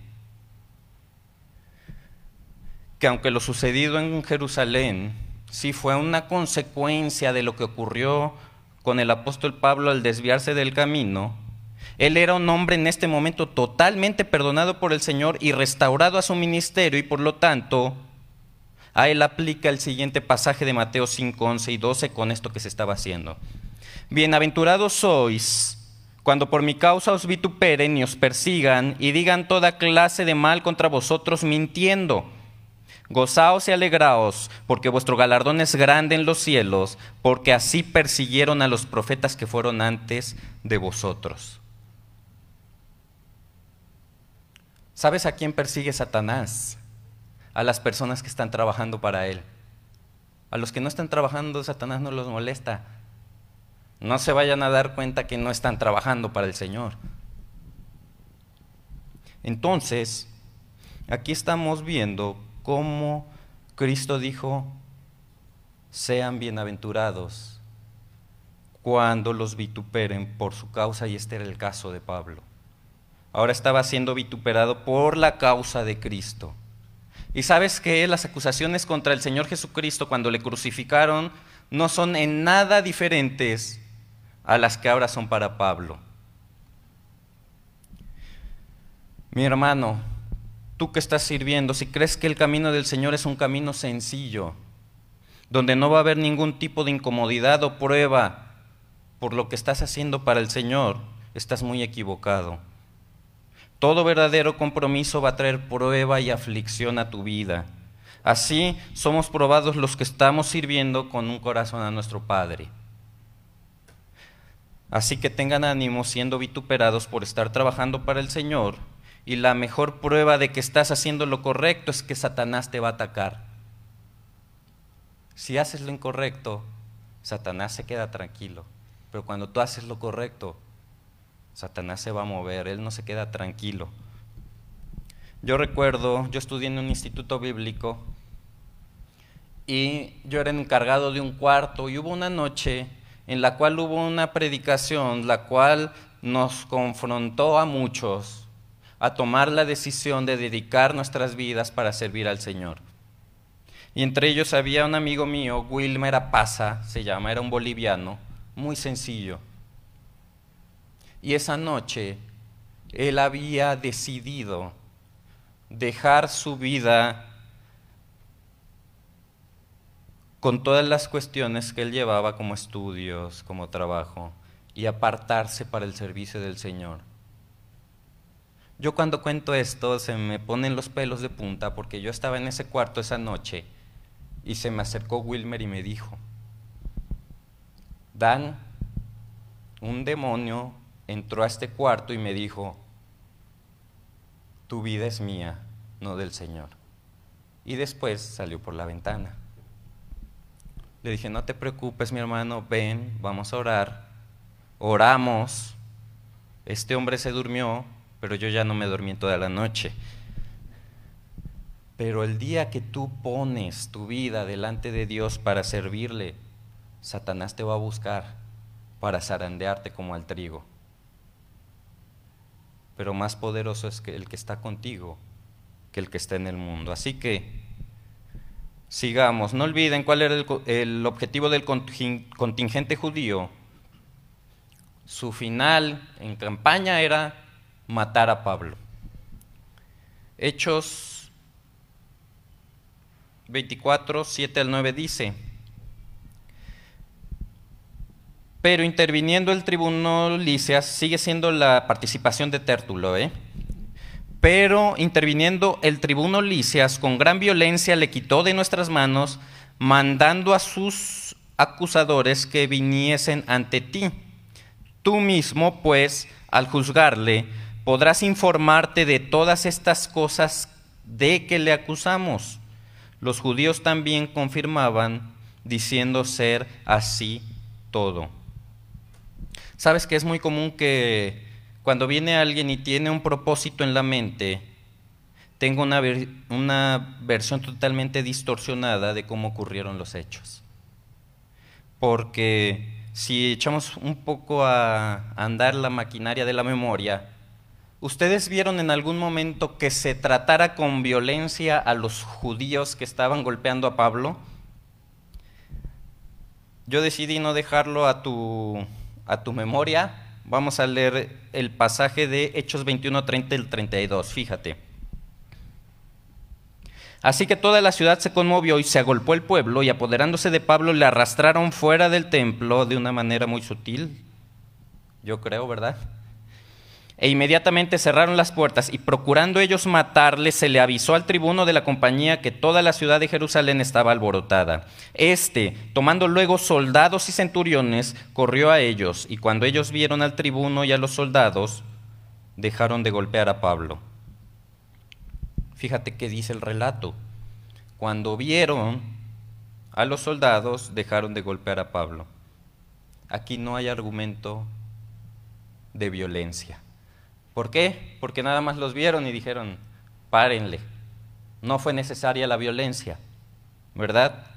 que aunque lo sucedido en Jerusalén sí fue una consecuencia de lo que ocurrió con el apóstol Pablo al desviarse del camino, él era un hombre en este momento totalmente perdonado por el Señor y restaurado a su ministerio y por lo tanto a él aplica el siguiente pasaje de Mateo 5, 11 y 12 con esto que se estaba haciendo. Bienaventurados sois cuando por mi causa os vituperen y os persigan y digan toda clase de mal contra vosotros mintiendo. Gozaos y alegraos, porque vuestro galardón es grande en los cielos, porque así persiguieron a los profetas que fueron antes de vosotros. ¿Sabes a quién persigue Satanás? A las personas que están trabajando para él. A los que no están trabajando, Satanás no los molesta. No se vayan a dar cuenta que no están trabajando para el Señor. Entonces, aquí estamos viendo cómo Cristo dijo, sean bienaventurados cuando los vituperen por su causa, y este era el caso de Pablo ahora estaba siendo vituperado por la causa de Cristo. Y sabes que las acusaciones contra el Señor Jesucristo cuando le crucificaron no son en nada diferentes a las que ahora son para Pablo. Mi hermano, tú que estás sirviendo, si crees que el camino del Señor es un camino sencillo, donde no va a haber ningún tipo de incomodidad o prueba por lo que estás haciendo para el Señor, estás muy equivocado. Todo verdadero compromiso va a traer prueba y aflicción a tu vida. Así somos probados los que estamos sirviendo con un corazón a nuestro Padre. Así que tengan ánimo siendo vituperados por estar trabajando para el Señor Y la mejor prueba de que estás haciendo lo correcto es que Satanás te va a atacar. Si haces lo incorrecto, Satanás se queda tranquilo. Pero cuando tú haces lo correcto, Satanás se va a mover, él no se queda tranquilo. Yo recuerdo, yo estudié en un instituto bíblico y yo era encargado de un cuarto y hubo una noche en la cual hubo una predicación, la cual nos confrontó a muchos a tomar la decisión de dedicar nuestras vidas para servir al Señor. Y entre ellos había un amigo mío, Wilmer Apaza, se llama, era un boliviano, muy sencillo. Y esa noche él había decidido dejar su vida con todas las cuestiones que él llevaba como estudios, como trabajo, y apartarse para el servicio del Señor. Yo cuando cuento esto se me ponen los pelos de punta porque yo estaba en ese cuarto esa noche y se me acercó Wilmer y me dijo, Dan, un demonio entró a este cuarto y me dijo, tu vida es mía, no del Señor. Y después salió por la ventana. Le dije, no te preocupes mi hermano, ven, vamos a orar. Oramos. Este hombre se durmió, pero yo ya no me dormí toda la noche. Pero el día que tú pones tu vida delante de Dios para servirle, Satanás te va a buscar para zarandearte como al trigo. Pero más poderoso es que el que está contigo que el que está en el mundo. Así que sigamos. No olviden cuál era el, el objetivo del contingente judío. Su final en campaña era matar a Pablo. Hechos 24, 7 al 9 dice, pero interviniendo el tribuno Licias, sigue siendo la participación de Tértulo, ¿eh? pero interviniendo el tribuno Licias con gran violencia le quitó de nuestras manos, mandando a sus acusadores que viniesen ante ti. Tú mismo, pues, al juzgarle, podrás informarte de todas estas cosas de que le acusamos los judíos también confirmaban diciendo ser así todo. Sabes que es muy común que cuando viene alguien y tiene un propósito en la mente, tenga una, una versión totalmente distorsionada de cómo ocurrieron los hechos. Porque si echamos un poco a andar la maquinaria de la memoria, ¿Ustedes vieron en algún momento que se tratara con violencia a los judíos que estaban golpeando a Pablo? Yo decidí no dejarlo a tu, a tu memoria. Vamos a leer el pasaje de Hechos 21, 30 y 32. Fíjate. Así que toda la ciudad se conmovió y se agolpó el pueblo y apoderándose de Pablo le arrastraron fuera del templo de una manera muy sutil. Yo creo, ¿verdad? E inmediatamente cerraron las puertas y procurando ellos matarle, se le avisó al tribuno de la compañía que toda la ciudad de Jerusalén estaba alborotada. Este, tomando luego soldados y centuriones, corrió a ellos y cuando ellos vieron al tribuno y a los soldados, dejaron de golpear a Pablo. Fíjate qué dice el relato. Cuando vieron a los soldados, dejaron de golpear a Pablo. Aquí no hay argumento de violencia. ¿Por qué? Porque nada más los vieron y dijeron, párenle. No fue necesaria la violencia, ¿verdad?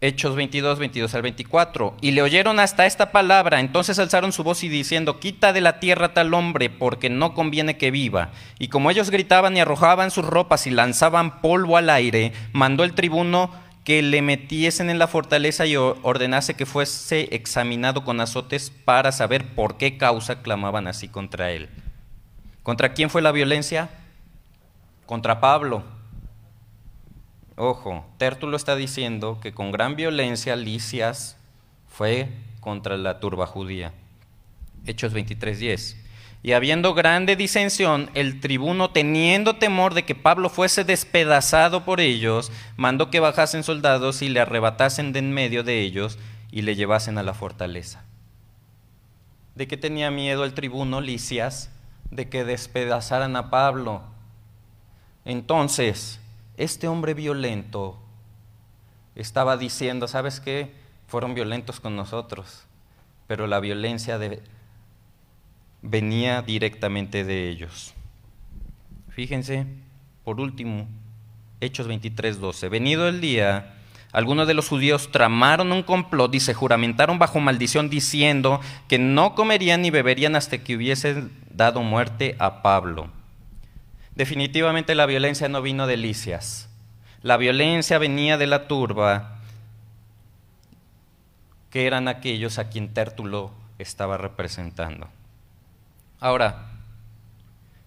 Hechos 22, 22 al 24. Y le oyeron hasta esta palabra, entonces alzaron su voz y diciendo, quita de la tierra tal hombre, porque no conviene que viva. Y como ellos gritaban y arrojaban sus ropas y lanzaban polvo al aire, mandó el tribuno que le metiesen en la fortaleza y ordenase que fuese examinado con azotes para saber por qué causa clamaban así contra él. ¿Contra quién fue la violencia? Contra Pablo. Ojo, Tértulo está diciendo que con gran violencia Licias fue contra la turba judía. Hechos 23:10. Y habiendo grande disensión, el tribuno, teniendo temor de que Pablo fuese despedazado por ellos, mandó que bajasen soldados y le arrebatasen de en medio de ellos y le llevasen a la fortaleza. ¿De qué tenía miedo el tribuno Licias? de que despedazaran a Pablo. Entonces, este hombre violento estaba diciendo, ¿sabes qué? Fueron violentos con nosotros, pero la violencia venía directamente de ellos. Fíjense, por último, Hechos 23, 12. Venido el día, algunos de los judíos tramaron un complot y se juramentaron bajo maldición diciendo que no comerían ni beberían hasta que hubiesen dado muerte a Pablo. Definitivamente la violencia no vino de Licias. La violencia venía de la turba, que eran aquellos a quien Tértulo estaba representando. Ahora,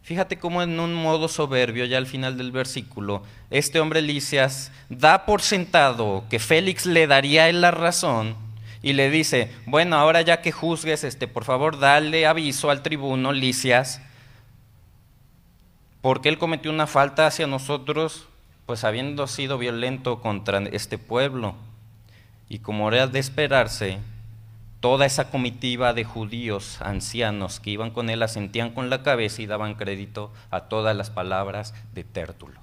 Fíjate cómo en un modo soberbio, ya al final del versículo, este hombre Licias da por sentado que Félix le daría la razón y le dice, bueno, ahora ya que juzgues, este, por favor, dale aviso al tribuno Licias, porque él cometió una falta hacia nosotros, pues habiendo sido violento contra este pueblo. Y como era de esperarse, Toda esa comitiva de judíos ancianos que iban con él asentían con la cabeza y daban crédito a todas las palabras de Tértulo.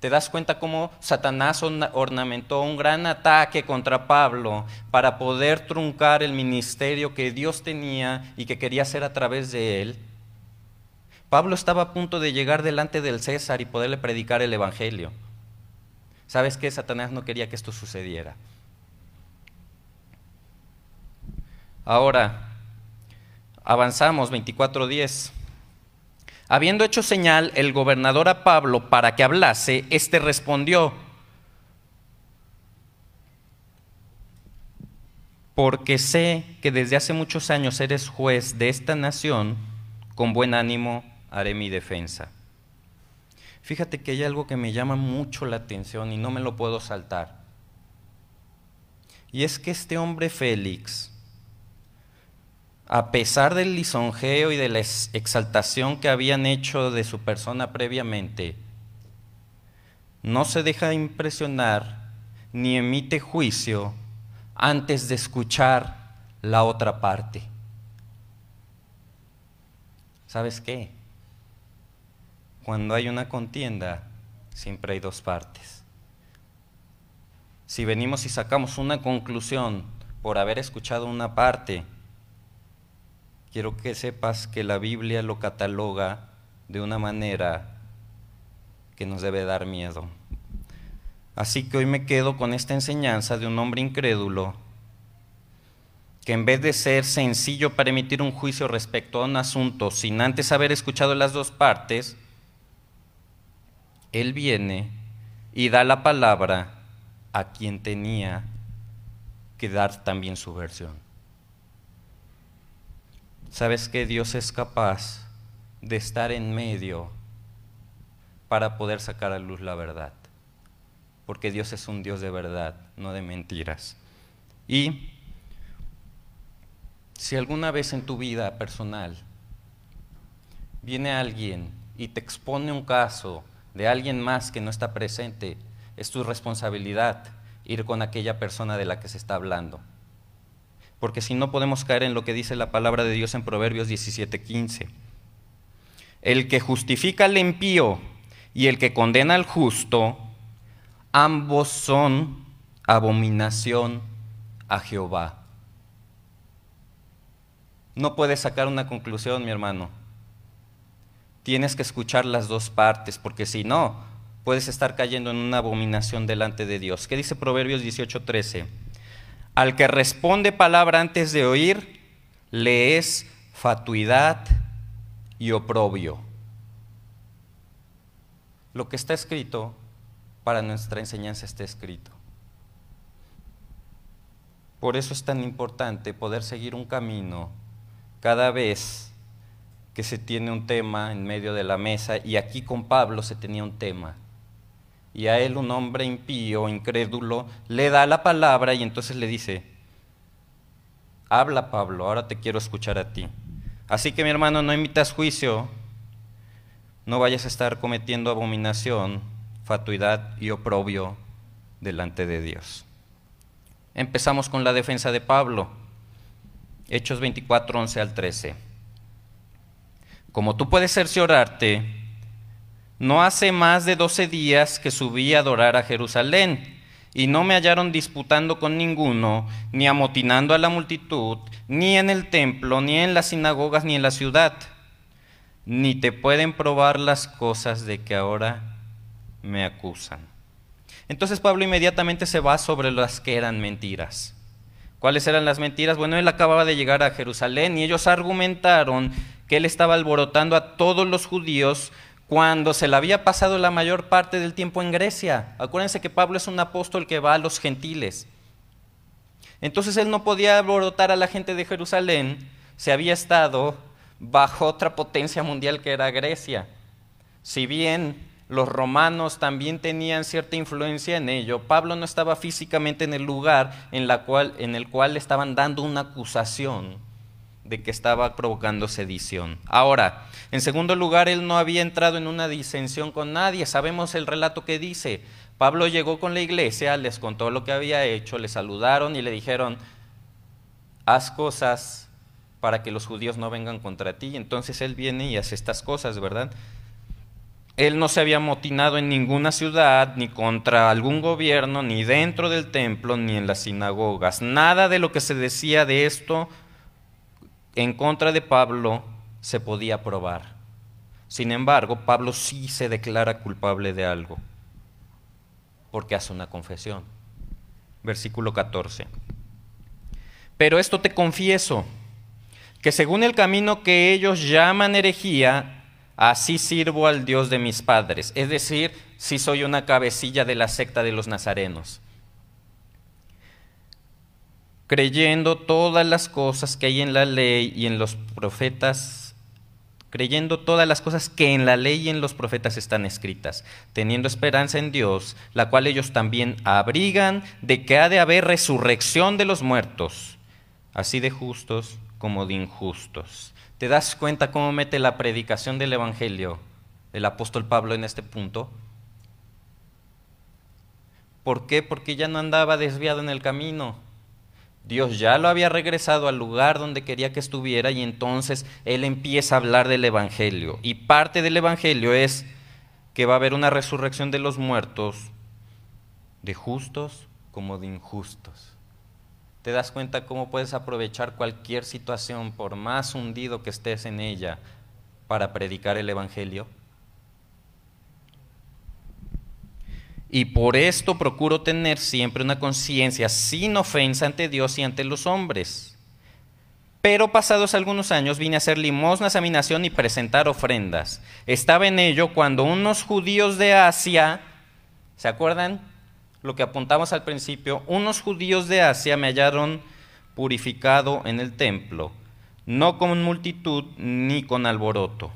¿Te das cuenta cómo Satanás ornamentó un gran ataque contra Pablo para poder truncar el ministerio que Dios tenía y que quería hacer a través de él? Pablo estaba a punto de llegar delante del César y poderle predicar el Evangelio. ¿Sabes qué? Satanás no quería que esto sucediera. Ahora, avanzamos 24.10. Habiendo hecho señal el gobernador a Pablo para que hablase, éste respondió, porque sé que desde hace muchos años eres juez de esta nación, con buen ánimo haré mi defensa. Fíjate que hay algo que me llama mucho la atención y no me lo puedo saltar. Y es que este hombre Félix, a pesar del lisonjeo y de la exaltación que habían hecho de su persona previamente, no se deja impresionar ni emite juicio antes de escuchar la otra parte. ¿Sabes qué? Cuando hay una contienda, siempre hay dos partes. Si venimos y sacamos una conclusión por haber escuchado una parte, quiero que sepas que la Biblia lo cataloga de una manera que nos debe dar miedo. Así que hoy me quedo con esta enseñanza de un hombre incrédulo que en vez de ser sencillo para emitir un juicio respecto a un asunto sin antes haber escuchado las dos partes, él viene y da la palabra a quien tenía que dar también su versión. ¿Sabes que Dios es capaz de estar en medio para poder sacar a luz la verdad? Porque Dios es un Dios de verdad, no de mentiras. Y si alguna vez en tu vida personal viene alguien y te expone un caso de alguien más que no está presente, es tu responsabilidad ir con aquella persona de la que se está hablando porque si no podemos caer en lo que dice la palabra de Dios en Proverbios 17:15. El que justifica al impío y el que condena al justo, ambos son abominación a Jehová. No puedes sacar una conclusión, mi hermano. Tienes que escuchar las dos partes, porque si no, puedes estar cayendo en una abominación delante de Dios. ¿Qué dice Proverbios 18:13? Al que responde palabra antes de oír, le es fatuidad y oprobio. Lo que está escrito para nuestra enseñanza está escrito. Por eso es tan importante poder seguir un camino cada vez que se tiene un tema en medio de la mesa, y aquí con Pablo se tenía un tema y a él un hombre impío, incrédulo, le da la palabra y entonces le dice, habla Pablo, ahora te quiero escuchar a ti. Así que mi hermano, no emitas juicio, no vayas a estar cometiendo abominación, fatuidad y oprobio delante de Dios. Empezamos con la defensa de Pablo, Hechos 24, 11 al 13. como tú puedes cerciorarte, no hace más de doce días que subí a adorar a Jerusalén, y no me hallaron disputando con ninguno, ni amotinando a la multitud, ni en el templo, ni en las sinagogas, ni en la ciudad. Ni te pueden probar las cosas de que ahora me acusan. Entonces Pablo inmediatamente se va sobre las que eran mentiras. ¿Cuáles eran las mentiras? Bueno, él acababa de llegar a Jerusalén y ellos argumentaron que él estaba alborotando a todos los judíos cuando se le había pasado la mayor parte del tiempo en Grecia. Acuérdense que Pablo es un apóstol que va a los gentiles. Entonces él no podía alborotar a la gente de Jerusalén, se había estado bajo otra potencia mundial que era Grecia. Si bien los romanos también tenían cierta influencia en ello, Pablo no estaba físicamente en el lugar en, la cual, en el cual estaban dando una acusación de que estaba provocando sedición. Ahora, en segundo lugar, él no había entrado en una disensión con nadie. Sabemos el relato que dice. Pablo llegó con la iglesia, les contó lo que había hecho, le saludaron y le dijeron, haz cosas para que los judíos no vengan contra ti. Entonces él viene y hace estas cosas, ¿verdad? Él no se había motinado en ninguna ciudad, ni contra algún gobierno, ni dentro del templo, ni en las sinagogas. Nada de lo que se decía de esto en contra de Pablo se podía probar. Sin embargo, Pablo sí se declara culpable de algo, porque hace una confesión. Versículo 14. Pero esto te confieso, que según el camino que ellos llaman herejía, así sirvo al Dios de mis padres. Es decir, si soy una cabecilla de la secta de los nazarenos creyendo todas las cosas que hay en la ley y en los profetas, creyendo todas las cosas que en la ley y en los profetas están escritas, teniendo esperanza en Dios, la cual ellos también abrigan de que ha de haber resurrección de los muertos, así de justos como de injustos. ¿Te das cuenta cómo mete la predicación del Evangelio el apóstol Pablo en este punto? ¿Por qué? Porque ya no andaba desviado en el camino Dios ya lo había regresado al lugar donde quería que estuviera y entonces Él empieza a hablar del Evangelio. Y parte del Evangelio es que va a haber una resurrección de los muertos, de justos como de injustos. ¿Te das cuenta cómo puedes aprovechar cualquier situación, por más hundido que estés en ella, para predicar el Evangelio? Y por esto procuro tener siempre una conciencia sin ofensa ante Dios y ante los hombres. Pero pasados algunos años vine a hacer limosnas a mi nación y presentar ofrendas. Estaba en ello cuando unos judíos de Asia, ¿se acuerdan lo que apuntamos al principio? Unos judíos de Asia me hallaron purificado en el templo, no con multitud ni con alboroto.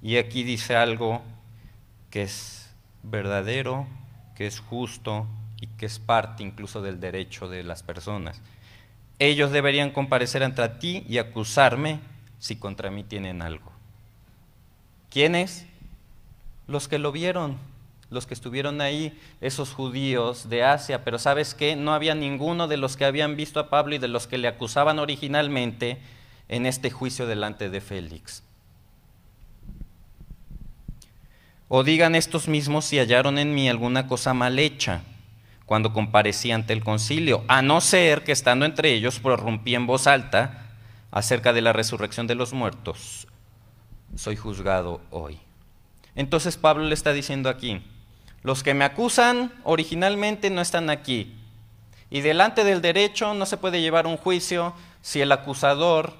Y aquí dice algo que es verdadero que es justo y que es parte incluso del derecho de las personas. Ellos deberían comparecer ante ti y acusarme si contra mí tienen algo. ¿Quiénes? Los que lo vieron, los que estuvieron ahí, esos judíos de Asia, pero sabes qué, no había ninguno de los que habían visto a Pablo y de los que le acusaban originalmente en este juicio delante de Félix. O digan estos mismos si hallaron en mí alguna cosa mal hecha cuando comparecí ante el concilio, a no ser que estando entre ellos prorrumpí en voz alta acerca de la resurrección de los muertos. Soy juzgado hoy. Entonces Pablo le está diciendo aquí, los que me acusan originalmente no están aquí. Y delante del derecho no se puede llevar un juicio si el acusador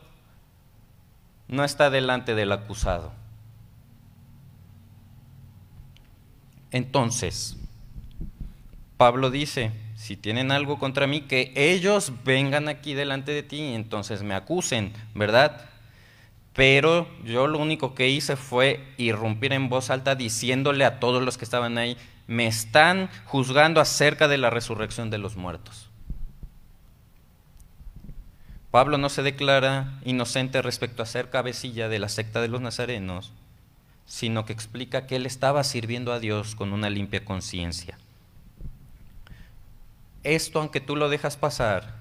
no está delante del acusado. Entonces, Pablo dice, si tienen algo contra mí, que ellos vengan aquí delante de ti y entonces me acusen, ¿verdad? Pero yo lo único que hice fue irrumpir en voz alta diciéndole a todos los que estaban ahí, me están juzgando acerca de la resurrección de los muertos. Pablo no se declara inocente respecto a ser cabecilla de la secta de los nazarenos, sino que explica que él estaba sirviendo a Dios con una limpia conciencia. Esto, aunque tú lo dejas pasar,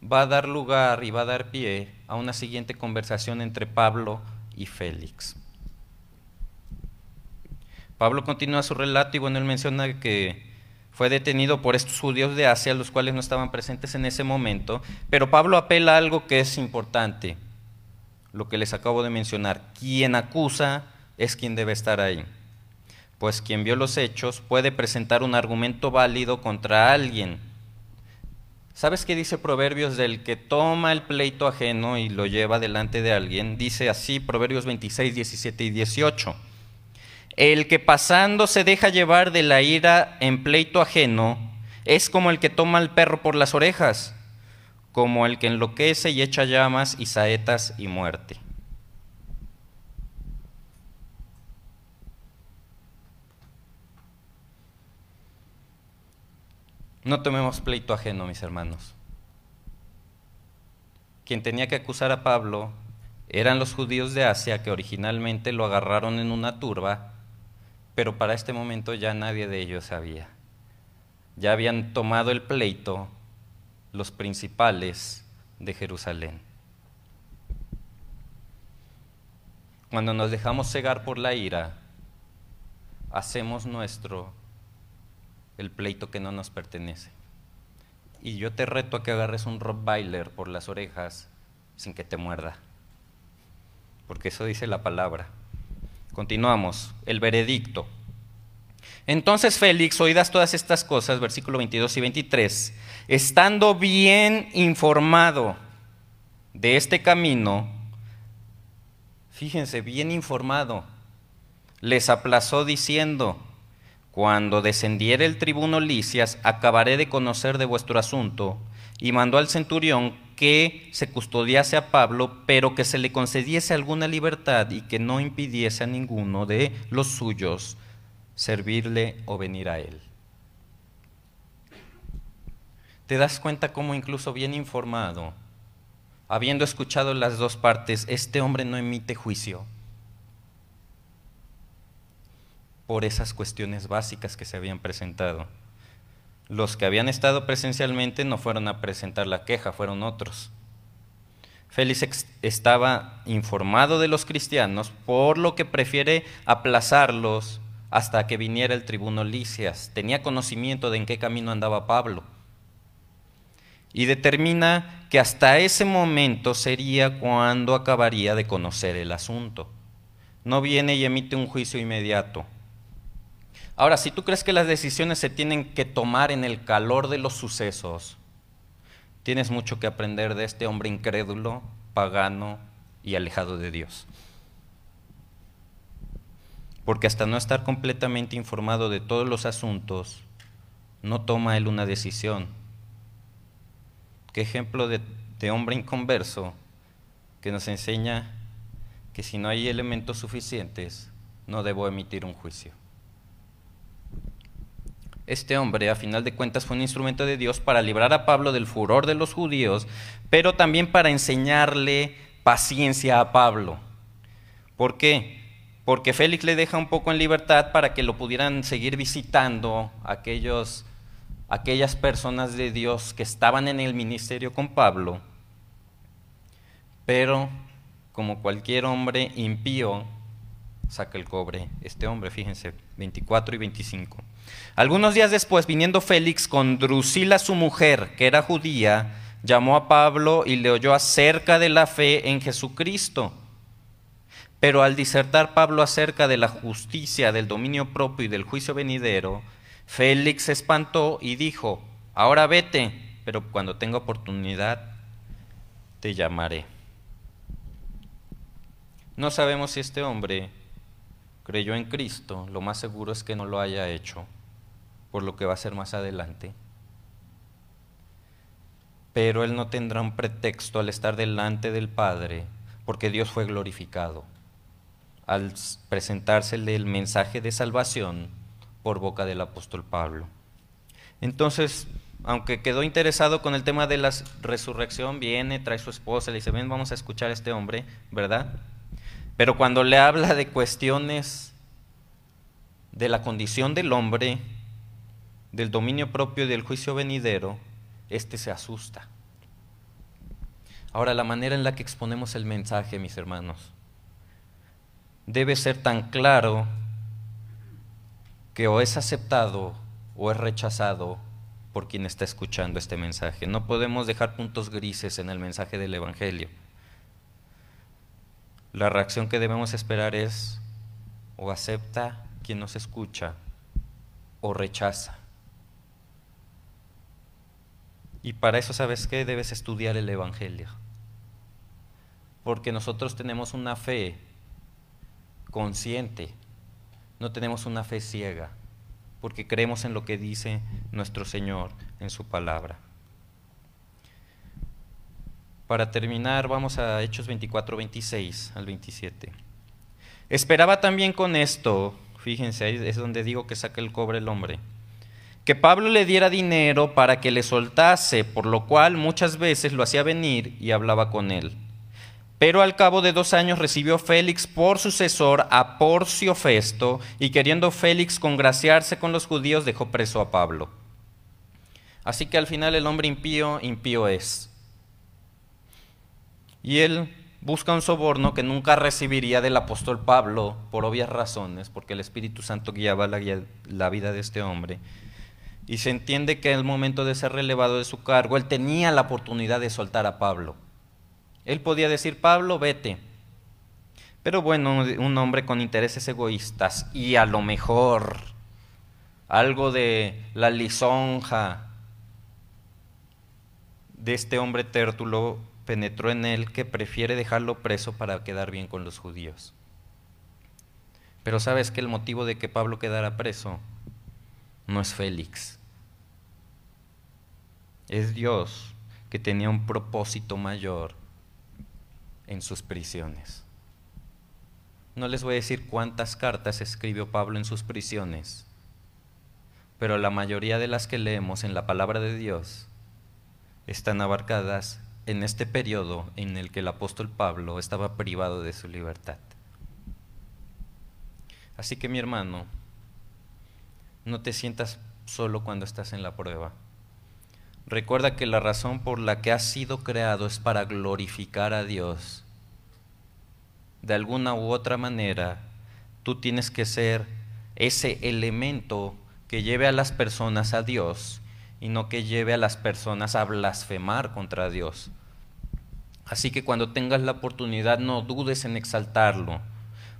va a dar lugar y va a dar pie a una siguiente conversación entre Pablo y Félix. Pablo continúa su relato y bueno, él menciona que fue detenido por estos judíos de Asia, los cuales no estaban presentes en ese momento, pero Pablo apela a algo que es importante, lo que les acabo de mencionar. Quien acusa es quien debe estar ahí, pues quien vio los hechos puede presentar un argumento válido contra alguien. ¿Sabes qué dice Proverbios del que toma el pleito ajeno y lo lleva delante de alguien? Dice así Proverbios 26, 17 y 18. El que pasando se deja llevar de la ira en pleito ajeno es como el que toma al perro por las orejas, como el que enloquece y echa llamas y saetas y muerte. No tomemos pleito ajeno, mis hermanos. Quien tenía que acusar a Pablo eran los judíos de Asia que originalmente lo agarraron en una turba pero para este momento ya nadie de ellos sabía. Ya habían tomado el pleito los principales de Jerusalén. Cuando nos dejamos cegar por la ira, hacemos nuestro el pleito que no nos pertenece. Y yo te reto a que agarres un Rottweiler por las orejas sin que te muerda. Porque eso dice la palabra. Continuamos. El veredicto. Entonces Félix, oídas todas estas cosas, versículo 22 y 23, estando bien informado de este camino, fíjense, bien informado, les aplazó diciendo, cuando descendiere el tribuno Licias, acabaré de conocer de vuestro asunto, y mandó al centurión que se custodiase a Pablo, pero que se le concediese alguna libertad y que no impidiese a ninguno de los suyos servirle o venir a él. ¿Te das cuenta cómo incluso bien informado, habiendo escuchado las dos partes, este hombre no emite juicio por esas cuestiones básicas que se habían presentado? Los que habían estado presencialmente no fueron a presentar la queja, fueron otros. Félix estaba informado de los cristianos, por lo que prefiere aplazarlos hasta que viniera el tribuno Licias. Tenía conocimiento de en qué camino andaba Pablo. Y determina que hasta ese momento sería cuando acabaría de conocer el asunto. No viene y emite un juicio inmediato. Ahora, si tú crees que las decisiones se tienen que tomar en el calor de los sucesos, tienes mucho que aprender de este hombre incrédulo, pagano y alejado de Dios. Porque hasta no estar completamente informado de todos los asuntos, no toma él una decisión. Qué ejemplo de, hombre inconverso que nos enseña que si no hay elementos suficientes, no debo emitir un juicio. Este hombre, a final de cuentas, fue un instrumento de Dios para librar a Pablo del furor de los judíos, pero también para enseñarle paciencia a Pablo. ¿Por qué? Porque Félix le deja un poco en libertad para que lo pudieran seguir visitando aquellos, aquellas personas de Dios que estaban en el ministerio con Pablo. Pero, como cualquier hombre impío, saca el cobre. Este hombre, fíjense, 24 y 25. Algunos días después, viniendo Félix con Drusila su mujer, que era judía, llamó a Pablo y le oyó acerca de la fe en Jesucristo. Pero al disertar Pablo acerca de la justicia, del dominio propio y del juicio venidero, Félix se espantó y dijo, ahora vete, pero cuando tenga oportunidad te llamaré. No sabemos si este hombre creyó en Cristo, lo más seguro es que no lo haya hecho por lo que va a ser más adelante. Pero él no tendrá un pretexto al estar delante del Padre, porque Dios fue glorificado, al presentársele el mensaje de salvación por boca del apóstol Pablo. Entonces, aunque quedó interesado con el tema de la resurrección, viene, trae su esposa, le dice, ven, vamos a escuchar a este hombre, ¿verdad? Pero cuando le habla de cuestiones de la condición del hombre, del dominio propio y del juicio venidero, éste se asusta. Ahora, la manera en la que exponemos el mensaje, mis hermanos, debe ser tan claro que o es aceptado o es rechazado por quien está escuchando este mensaje. No podemos dejar puntos grises en el mensaje del Evangelio. La reacción que debemos esperar es o acepta quien nos escucha o rechaza. Y para eso, ¿sabes qué? Debes estudiar el Evangelio. Porque nosotros tenemos una fe consciente, no tenemos una fe ciega, porque creemos en lo que dice nuestro Señor en su palabra. Para terminar, vamos a Hechos 24, 26 al 27. Esperaba también con esto, fíjense, es donde digo que saca el cobre el hombre, que Pablo le diera dinero para que le soltase, por lo cual muchas veces lo hacía venir y hablaba con él. Pero al cabo de dos años recibió Félix por sucesor a Porcio Festo, y queriendo Félix congraciarse con los judíos, dejó preso a Pablo. Así que al final el hombre impío, impío es. Y él busca un soborno que nunca recibiría del apóstol Pablo, por obvias razones, porque el Espíritu Santo guiaba la, la vida de este hombre. Y se entiende que en el momento de ser relevado de su cargo, él tenía la oportunidad de soltar a Pablo. Él podía decir, Pablo, vete. Pero bueno, un hombre con intereses egoístas y a lo mejor algo de la lisonja de este hombre tértulo penetró en él que prefiere dejarlo preso para quedar bien con los judíos. Pero sabes que el motivo de que Pablo quedara preso no es Félix. Es Dios que tenía un propósito mayor en sus prisiones. No les voy a decir cuántas cartas escribió Pablo en sus prisiones, pero la mayoría de las que leemos en la palabra de Dios están abarcadas en este periodo en el que el apóstol Pablo estaba privado de su libertad. Así que mi hermano, no te sientas solo cuando estás en la prueba. Recuerda que la razón por la que has sido creado es para glorificar a Dios. De alguna u otra manera, tú tienes que ser ese elemento que lleve a las personas a Dios y no que lleve a las personas a blasfemar contra Dios. Así que cuando tengas la oportunidad no dudes en exaltarlo,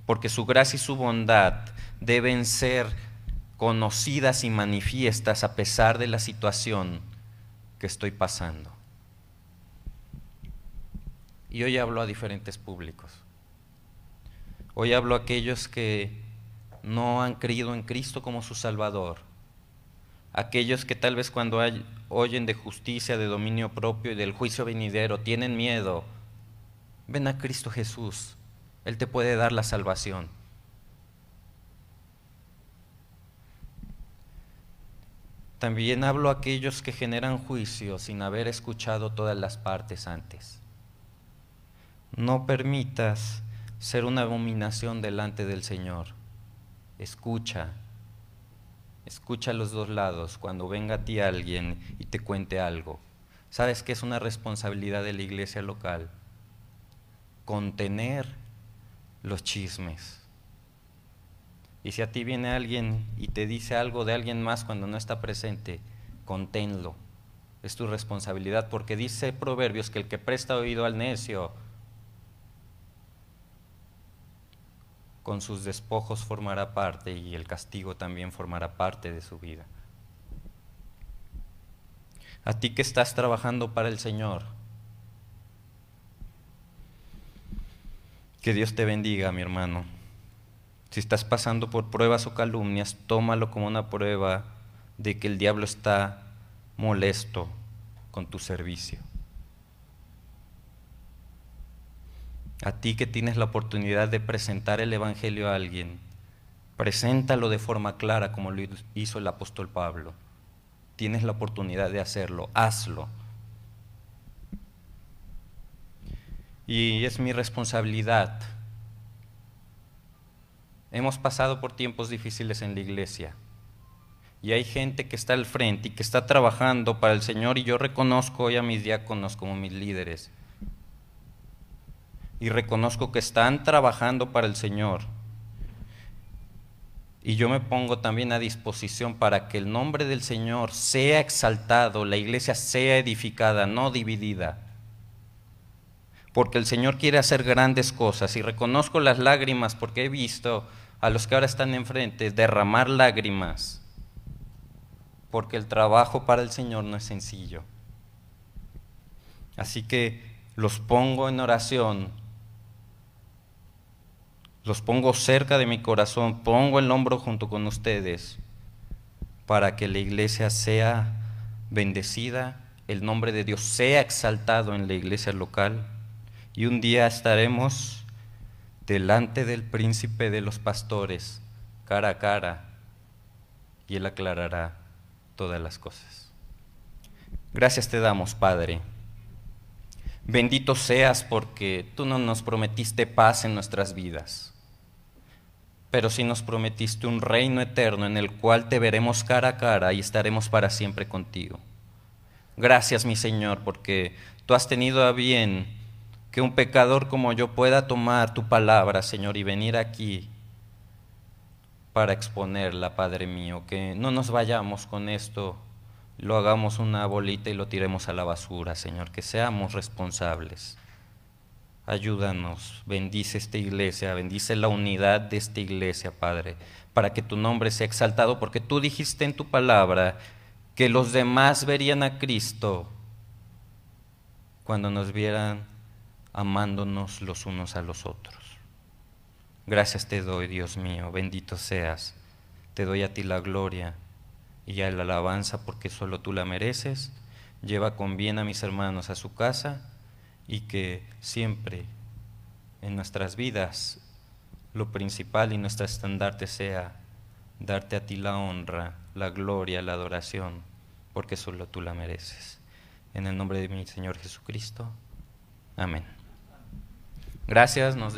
porque su gracia y su bondad deben ser conocidas y manifiestas a pesar de la situación que estoy pasando. Y hoy hablo a diferentes públicos. Hoy hablo a aquellos que no han creído en Cristo como su Salvador. Aquellos que tal vez cuando hay, oyen de justicia, de dominio propio y del juicio venidero, tienen miedo, ven a Cristo Jesús. Él te puede dar la salvación. También hablo a aquellos que generan juicio sin haber escuchado todas las partes antes. No permitas ser una abominación delante del Señor. Escucha, Escucha los dos lados cuando venga a ti alguien y te cuente algo. ¿Sabes que es una responsabilidad de la iglesia local? Contener los chismes. Y si a ti viene alguien y te dice algo de alguien más cuando no está presente, conténlo. Es tu responsabilidad porque dice Proverbios que el que presta oído al necio con sus despojos formará parte y el castigo también formará parte de su vida. A ti que estás trabajando para el Señor, que Dios te bendiga, mi hermano. Si estás pasando por pruebas o calumnias, tómalo como una prueba de que el diablo está molesto con tu servicio. A ti que tienes la oportunidad de presentar el Evangelio a alguien, preséntalo de forma clara como lo hizo el apóstol Pablo. Tienes la oportunidad de hacerlo, hazlo. Y es mi responsabilidad. Hemos pasado por tiempos difíciles en la iglesia. Y hay gente que está al frente y que está trabajando para el Señor y yo reconozco hoy a mis diáconos como mis líderes y reconozco que están trabajando para el Señor, Y yo me pongo también a disposición para que el nombre del Señor sea exaltado, la iglesia sea edificada, no dividida. Porque el Señor quiere hacer grandes cosas y reconozco las lágrimas porque he visto a los que ahora están enfrente derramar lágrimas. Porque el trabajo para el Señor no es sencillo. Así que los pongo en oración los pongo cerca de mi corazón, pongo el hombro junto con ustedes para que la iglesia sea bendecida, el nombre de Dios sea exaltado en la iglesia local y un día estaremos delante del príncipe de los pastores, cara a cara, y él aclarará todas las cosas. Gracias te damos, Padre. Bendito seas porque tú no nos prometiste paz en nuestras vidas pero sí nos prometiste un reino eterno en el cual te veremos cara a cara y estaremos para siempre contigo. Gracias, mi Señor, porque tú has tenido a bien que un pecador como yo pueda tomar tu palabra, Señor, y venir aquí para exponerla, Padre mío, que no nos vayamos con esto, lo hagamos una bolita y lo tiremos a la basura, Señor, que seamos responsables. Ayúdanos, bendice esta iglesia, bendice la unidad de esta iglesia, Padre, para que tu nombre sea exaltado, porque tú dijiste en tu palabra que los demás verían a Cristo cuando nos vieran amándonos los unos a los otros. Gracias te doy, Dios mío, bendito seas. Te doy a ti la gloria y a la alabanza porque solo tú la mereces. Lleva con bien a mis hermanos a su casa y que siempre en nuestras vidas lo principal y nuestro estandarte sea darte a ti la honra, la gloria, la adoración, porque solo tú la mereces. En el nombre de mi Señor Jesucristo. Amén. Gracias. Nos